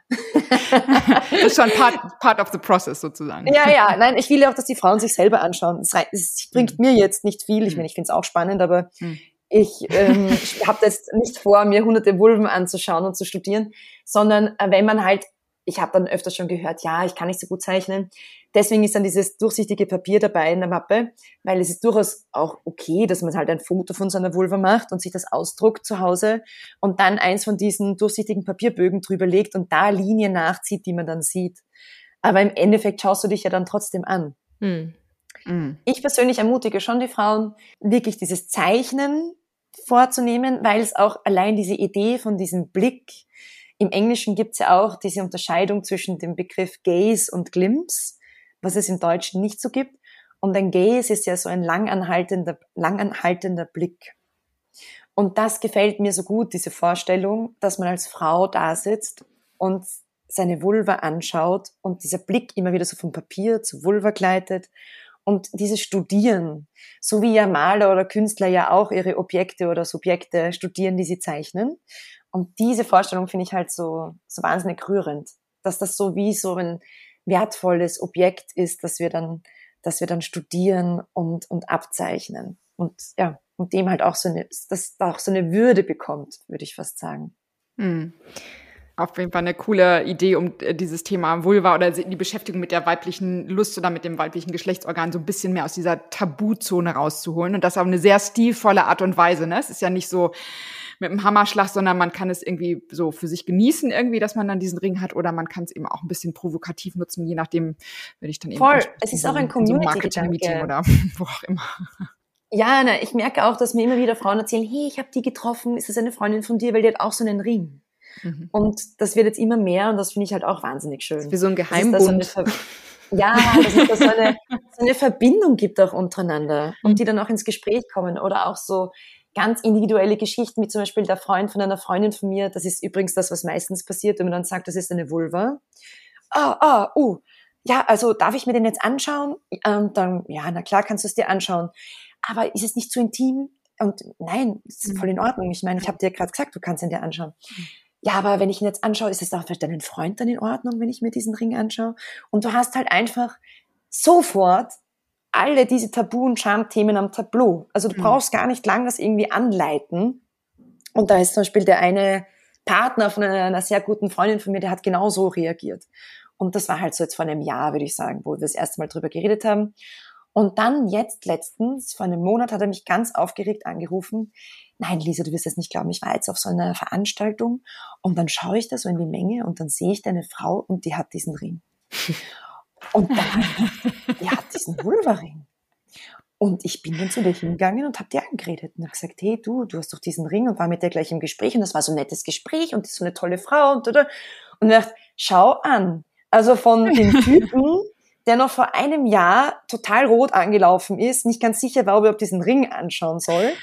das ist schon part, part of the process sozusagen. Ja, ja, nein, ich will ja auch, dass die Frauen sich selber anschauen. Es, es bringt mhm. mir jetzt nicht viel. Ich meine, ich finde es auch spannend, aber mhm. ich, ähm, ich habe jetzt nicht vor, mir hunderte Vulven anzuschauen und zu studieren, sondern äh, wenn man halt ich habe dann öfters schon gehört, ja, ich kann nicht so gut zeichnen. Deswegen ist dann dieses durchsichtige Papier dabei in der Mappe, weil es ist durchaus auch okay, dass man halt ein Foto von seiner Vulva macht und sich das ausdruckt zu Hause und dann eins von diesen durchsichtigen Papierbögen drüber legt und da Linien nachzieht, die man dann sieht. Aber im Endeffekt schaust du dich ja dann trotzdem an. Hm. Hm. Ich persönlich ermutige schon die Frauen, wirklich dieses Zeichnen vorzunehmen, weil es auch allein diese Idee von diesem Blick, im Englischen gibt es ja auch diese Unterscheidung zwischen dem Begriff Gaze und Glimpse, was es im Deutschen nicht so gibt. Und ein Gaze ist ja so ein langanhaltender, langanhaltender Blick. Und das gefällt mir so gut, diese Vorstellung, dass man als Frau da sitzt und seine Vulva anschaut und dieser Blick immer wieder so vom Papier zu Vulva gleitet und dieses Studieren, so wie ja Maler oder Künstler ja auch ihre Objekte oder Subjekte studieren, die sie zeichnen. Und diese Vorstellung finde ich halt so, so wahnsinnig rührend, dass das so wie so ein, wertvolles Objekt ist, dass wir dann, dass wir dann studieren und, und abzeichnen. Und ja, und dem halt auch so eine, dass da auch so eine Würde bekommt, würde ich fast sagen. Mhm. Auf jeden Fall eine coole Idee, um äh, dieses Thema Vulva oder die Beschäftigung mit der weiblichen Lust oder mit dem weiblichen Geschlechtsorgan so ein bisschen mehr aus dieser Tabuzone rauszuholen. Und das auf eine sehr stilvolle Art und Weise. Ne? Es ist ja nicht so mit einem Hammerschlag, sondern man kann es irgendwie so für sich genießen, irgendwie, dass man dann diesen Ring hat, oder man kann es eben auch ein bisschen provokativ nutzen, je nachdem, wenn ich dann eben. Voll, es ist auch ein Community-Meeting oder <laughs> wo auch immer. Ja, na, ich merke auch, dass mir immer wieder Frauen erzählen, hey, ich habe die getroffen, ist das eine Freundin von dir, weil die hat auch so einen Ring. Mhm. Und das wird jetzt immer mehr und das finde ich halt auch wahnsinnig schön. Wie so ein Geheimbund. So ja, dass es da so eine, so eine Verbindung gibt auch untereinander und die dann auch ins Gespräch kommen oder auch so ganz individuelle Geschichten, wie zum Beispiel der Freund von einer Freundin von mir. Das ist übrigens das, was meistens passiert, wenn man dann sagt, das ist eine Vulva. Ah, ah, uh, ja, also darf ich mir den jetzt anschauen? Und dann, ja, na klar kannst du es dir anschauen. Aber ist es nicht zu intim? Und nein, das ist voll in Ordnung. Ich meine, ich habe dir gerade gesagt, du kannst ihn dir anschauen ja, aber wenn ich ihn jetzt anschaue, ist es auch für deinen Freund dann in Ordnung, wenn ich mir diesen Ring anschaue? Und du hast halt einfach sofort alle diese Tabu- und Schamthemen am Tableau. Also du mhm. brauchst gar nicht lang das irgendwie anleiten. Und da ist zum Beispiel der eine Partner von einer, einer sehr guten Freundin von mir, der hat genauso reagiert. Und das war halt so jetzt vor einem Jahr, würde ich sagen, wo wir das erste Mal drüber geredet haben. Und dann jetzt letztens, vor einem Monat, hat er mich ganz aufgeregt angerufen nein, Lisa, du wirst es nicht glauben, ich war jetzt auf so einer Veranstaltung und dann schaue ich da so in die Menge und dann sehe ich deine Frau und die hat diesen Ring. <laughs> Und dann, die hat diesen Vulva-Ring. Und ich bin dann zu dir hingegangen und habe dir angeredet und habe gesagt, hey du, du hast doch diesen Ring und war mit dir gleich im Gespräch und das war so ein nettes Gespräch und so eine tolle Frau und oder und ich dachte, schau an, also von <laughs> dem Typen, der noch vor einem Jahr total rot angelaufen ist, nicht ganz sicher war, ob er auf diesen Ring anschauen soll,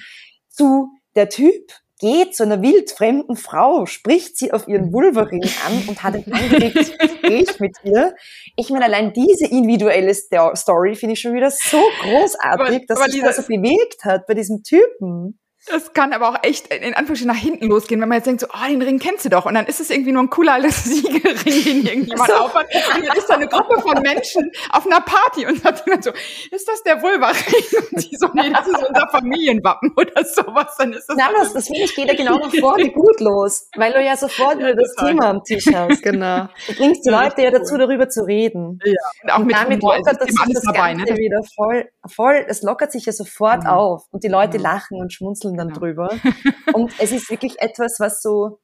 zu der Typ geht zu einer wildfremden Frau, spricht sie auf ihren Vulvaring an und hat ein angeregtes <laughs> Gespräch mit ihr. Ich meine, allein diese individuelle Story finde ich schon wieder so großartig, aber, dass aber sich das so bewegt hat bei diesem Typen. Das kann aber auch echt in Anführungsstrichen nach hinten losgehen, wenn man jetzt denkt so, oh, den Ring kennst du doch. Und dann ist es irgendwie nur ein cooler <laughs> Siegelring, den irgendjemand <laughs> so. aufhat. Und dann ist da eine Gruppe von Menschen auf einer Party und sagt jemand so, ist das der Vulva-Ring? <laughs> Und die so, nee, das ist unser Familienwappen oder sowas. Dann ist das. Na, was, das finde ich, geht ja genau nach vorne gut los, weil du ja sofort wieder das Thema am Tisch hast. Genau. Du bringst die Leute ja dazu, darüber zu reden. Ja. Und auch und mit damit Humor lockert das, das dabei, Ganze ne? wieder voll, voll, es lockert sich ja sofort mhm. auf und die Leute mhm. lachen und schmunzeln schmunzeln dann genau. drüber. <laughs> Und es ist wirklich etwas, was so,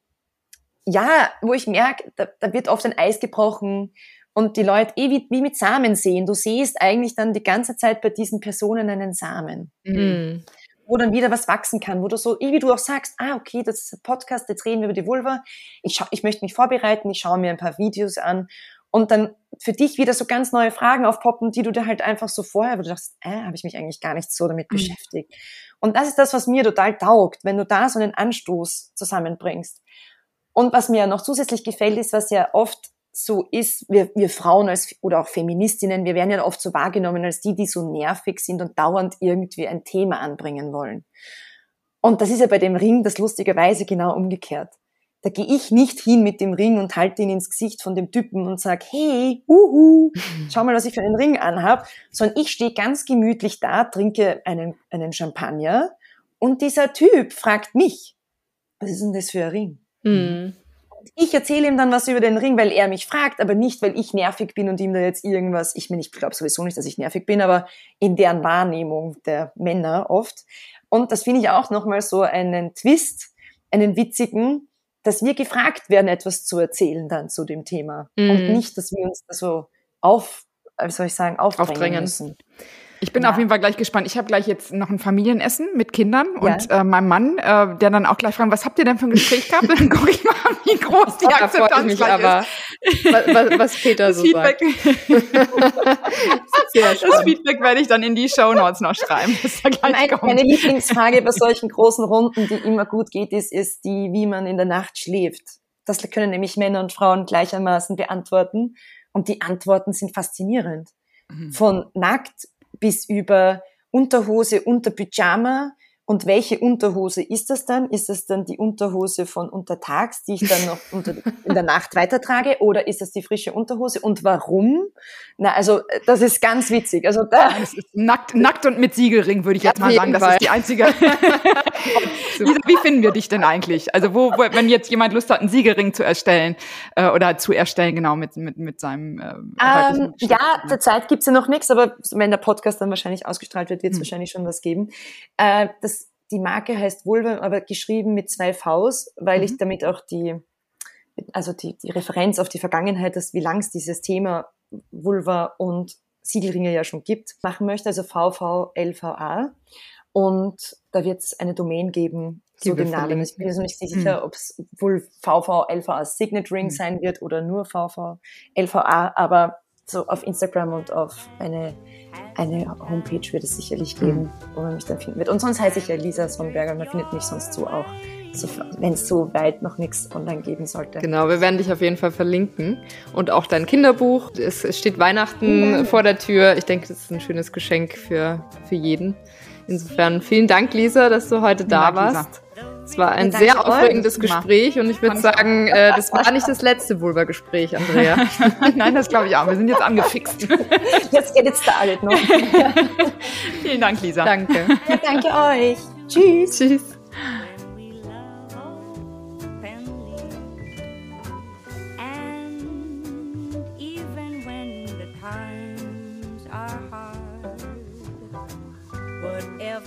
ja, wo ich merke, da, da wird oft ein Eis gebrochen und die Leute eh wie, wie mit Samen sehen. Du siehst eigentlich dann die ganze Zeit bei diesen Personen einen Samen. Mhm. Wo dann wieder was wachsen kann, wo du so, eh wie du auch sagst, ah, okay, das ist ein Podcast, jetzt reden wir über die Vulva. Ich, schau, ich möchte mich vorbereiten, ich schaue mir ein paar Videos an und dann für dich wieder so ganz neue Fragen aufpoppen, die du dir halt einfach so vorher, wo du dachtest, äh, habe ich mich eigentlich gar nicht so damit mhm. beschäftigt. Und das ist das, was mir total taugt, wenn du da so einen Anstoß zusammenbringst. Und was mir noch zusätzlich gefällt, ist, was ja oft so ist, wir, wir Frauen als, oder auch Feministinnen, wir werden ja oft so wahrgenommen als die, die so nervig sind und dauernd irgendwie ein Thema anbringen wollen. Und das ist ja bei dem Ring das lustigerweise genau umgekehrt. Da gehe ich nicht hin mit dem Ring und halte ihn ins Gesicht von dem Typen und sag, hey, uhu, schau mal, was ich für einen Ring anhab, sondern ich stehe ganz gemütlich da, trinke einen, einen Champagner und dieser Typ fragt mich, was ist denn das für ein Ring? Mhm. Ich erzähle ihm dann was über den Ring, weil er mich fragt, aber nicht, weil ich nervig bin und ihm da jetzt irgendwas, ich meine, ich glaube sowieso nicht, dass ich nervig bin, aber in deren Wahrnehmung der Männer oft. Und das finde ich auch nochmal so einen Twist, einen witzigen, dass wir gefragt werden, etwas zu erzählen dann zu dem Thema. Mhm. Und nicht, dass wir uns da so auf, wie soll ich sagen, aufdrängen, aufdrängen. müssen. Ich bin ja. auf jeden Fall gleich gespannt. Ich habe gleich jetzt noch ein Familienessen mit Kindern ja. und äh, meinem Mann, äh, der dann auch gleich fragt, was habt ihr denn für ein Gespräch <laughs> gehabt? Dann gucke ich mal, wie groß die Akzeptanz mich aber, ist. Was, was Peter so Feedback. sagt. <laughs> das Feedback werde ich dann in die Show Notes noch schreiben. Meine, meine Lieblingsfrage bei solchen großen Runden, die immer gut geht, ist, ist die, wie man in der Nacht schläft. Das können nämlich Männer und Frauen gleichermaßen beantworten. Und die Antworten sind faszinierend. Mhm. Von nackt bis über Unterhose, unter Pyjama Und welche Unterhose ist das dann? Ist das dann die Unterhose von untertags, die ich dann noch <laughs> unter, in der Nacht weitertrage? Oder ist das die frische Unterhose? Und warum? Na, also das ist ganz witzig. Also da nackt, nackt und mit Siegelring würde ich jetzt mal sagen. Das ist die einzige. <laughs> <laughs> Lisa, wie finden wir dich denn eigentlich? Also wo, wo, wenn jetzt jemand Lust hat, einen Siegelring zu erstellen äh, oder zu erstellen, genau mit mit mit seinem. Ähm, ähm, ja, zurzeit gibt's ja noch nichts, aber wenn der Podcast dann wahrscheinlich ausgestrahlt wird, wird es hm. wahrscheinlich schon was geben. Äh, das die Marke heißt Vulva, aber geschrieben mit zwei Vs, weil mhm. ich damit auch die, also die, die Referenz auf die Vergangenheit, dass wie lang es dieses Thema Vulva und Siegelringe ja schon gibt, machen möchte, also VVLVA. Und da wird es eine Domain geben zu dem Namen. Ich bin mir so nicht sicher, mhm. ob es wohl VVLVA Signet Ring mhm. sein wird oder nur VVLVA, aber so auf Instagram und auf eine eine Homepage wird es sicherlich geben, mhm. wo man mich dann finden wird. Und sonst heiße ich ja Lisa Sonnenberger. Man findet mich sonst so auch, so, wenn es so weit noch nichts online geben sollte. Genau, wir werden dich auf jeden Fall verlinken. Und auch dein Kinderbuch. Es, steht Weihnachten vor der Tür. Ich denke, das ist ein schönes Geschenk für, für jeden. Insofern vielen Dank, Lisa, dass du heute da Dank, warst. Lisa. Es war ein sehr aufregendes Gespräch und ich würde sagen, äh, das war nicht das letzte Vulva-Gespräch, Andrea. <laughs> Nein, das glaube ich auch. Wir sind jetzt angefixt. <laughs> Let's get it started. No? <laughs> Vielen Dank, Lisa. Danke. Ja, danke euch. Tschüss. Tschüss.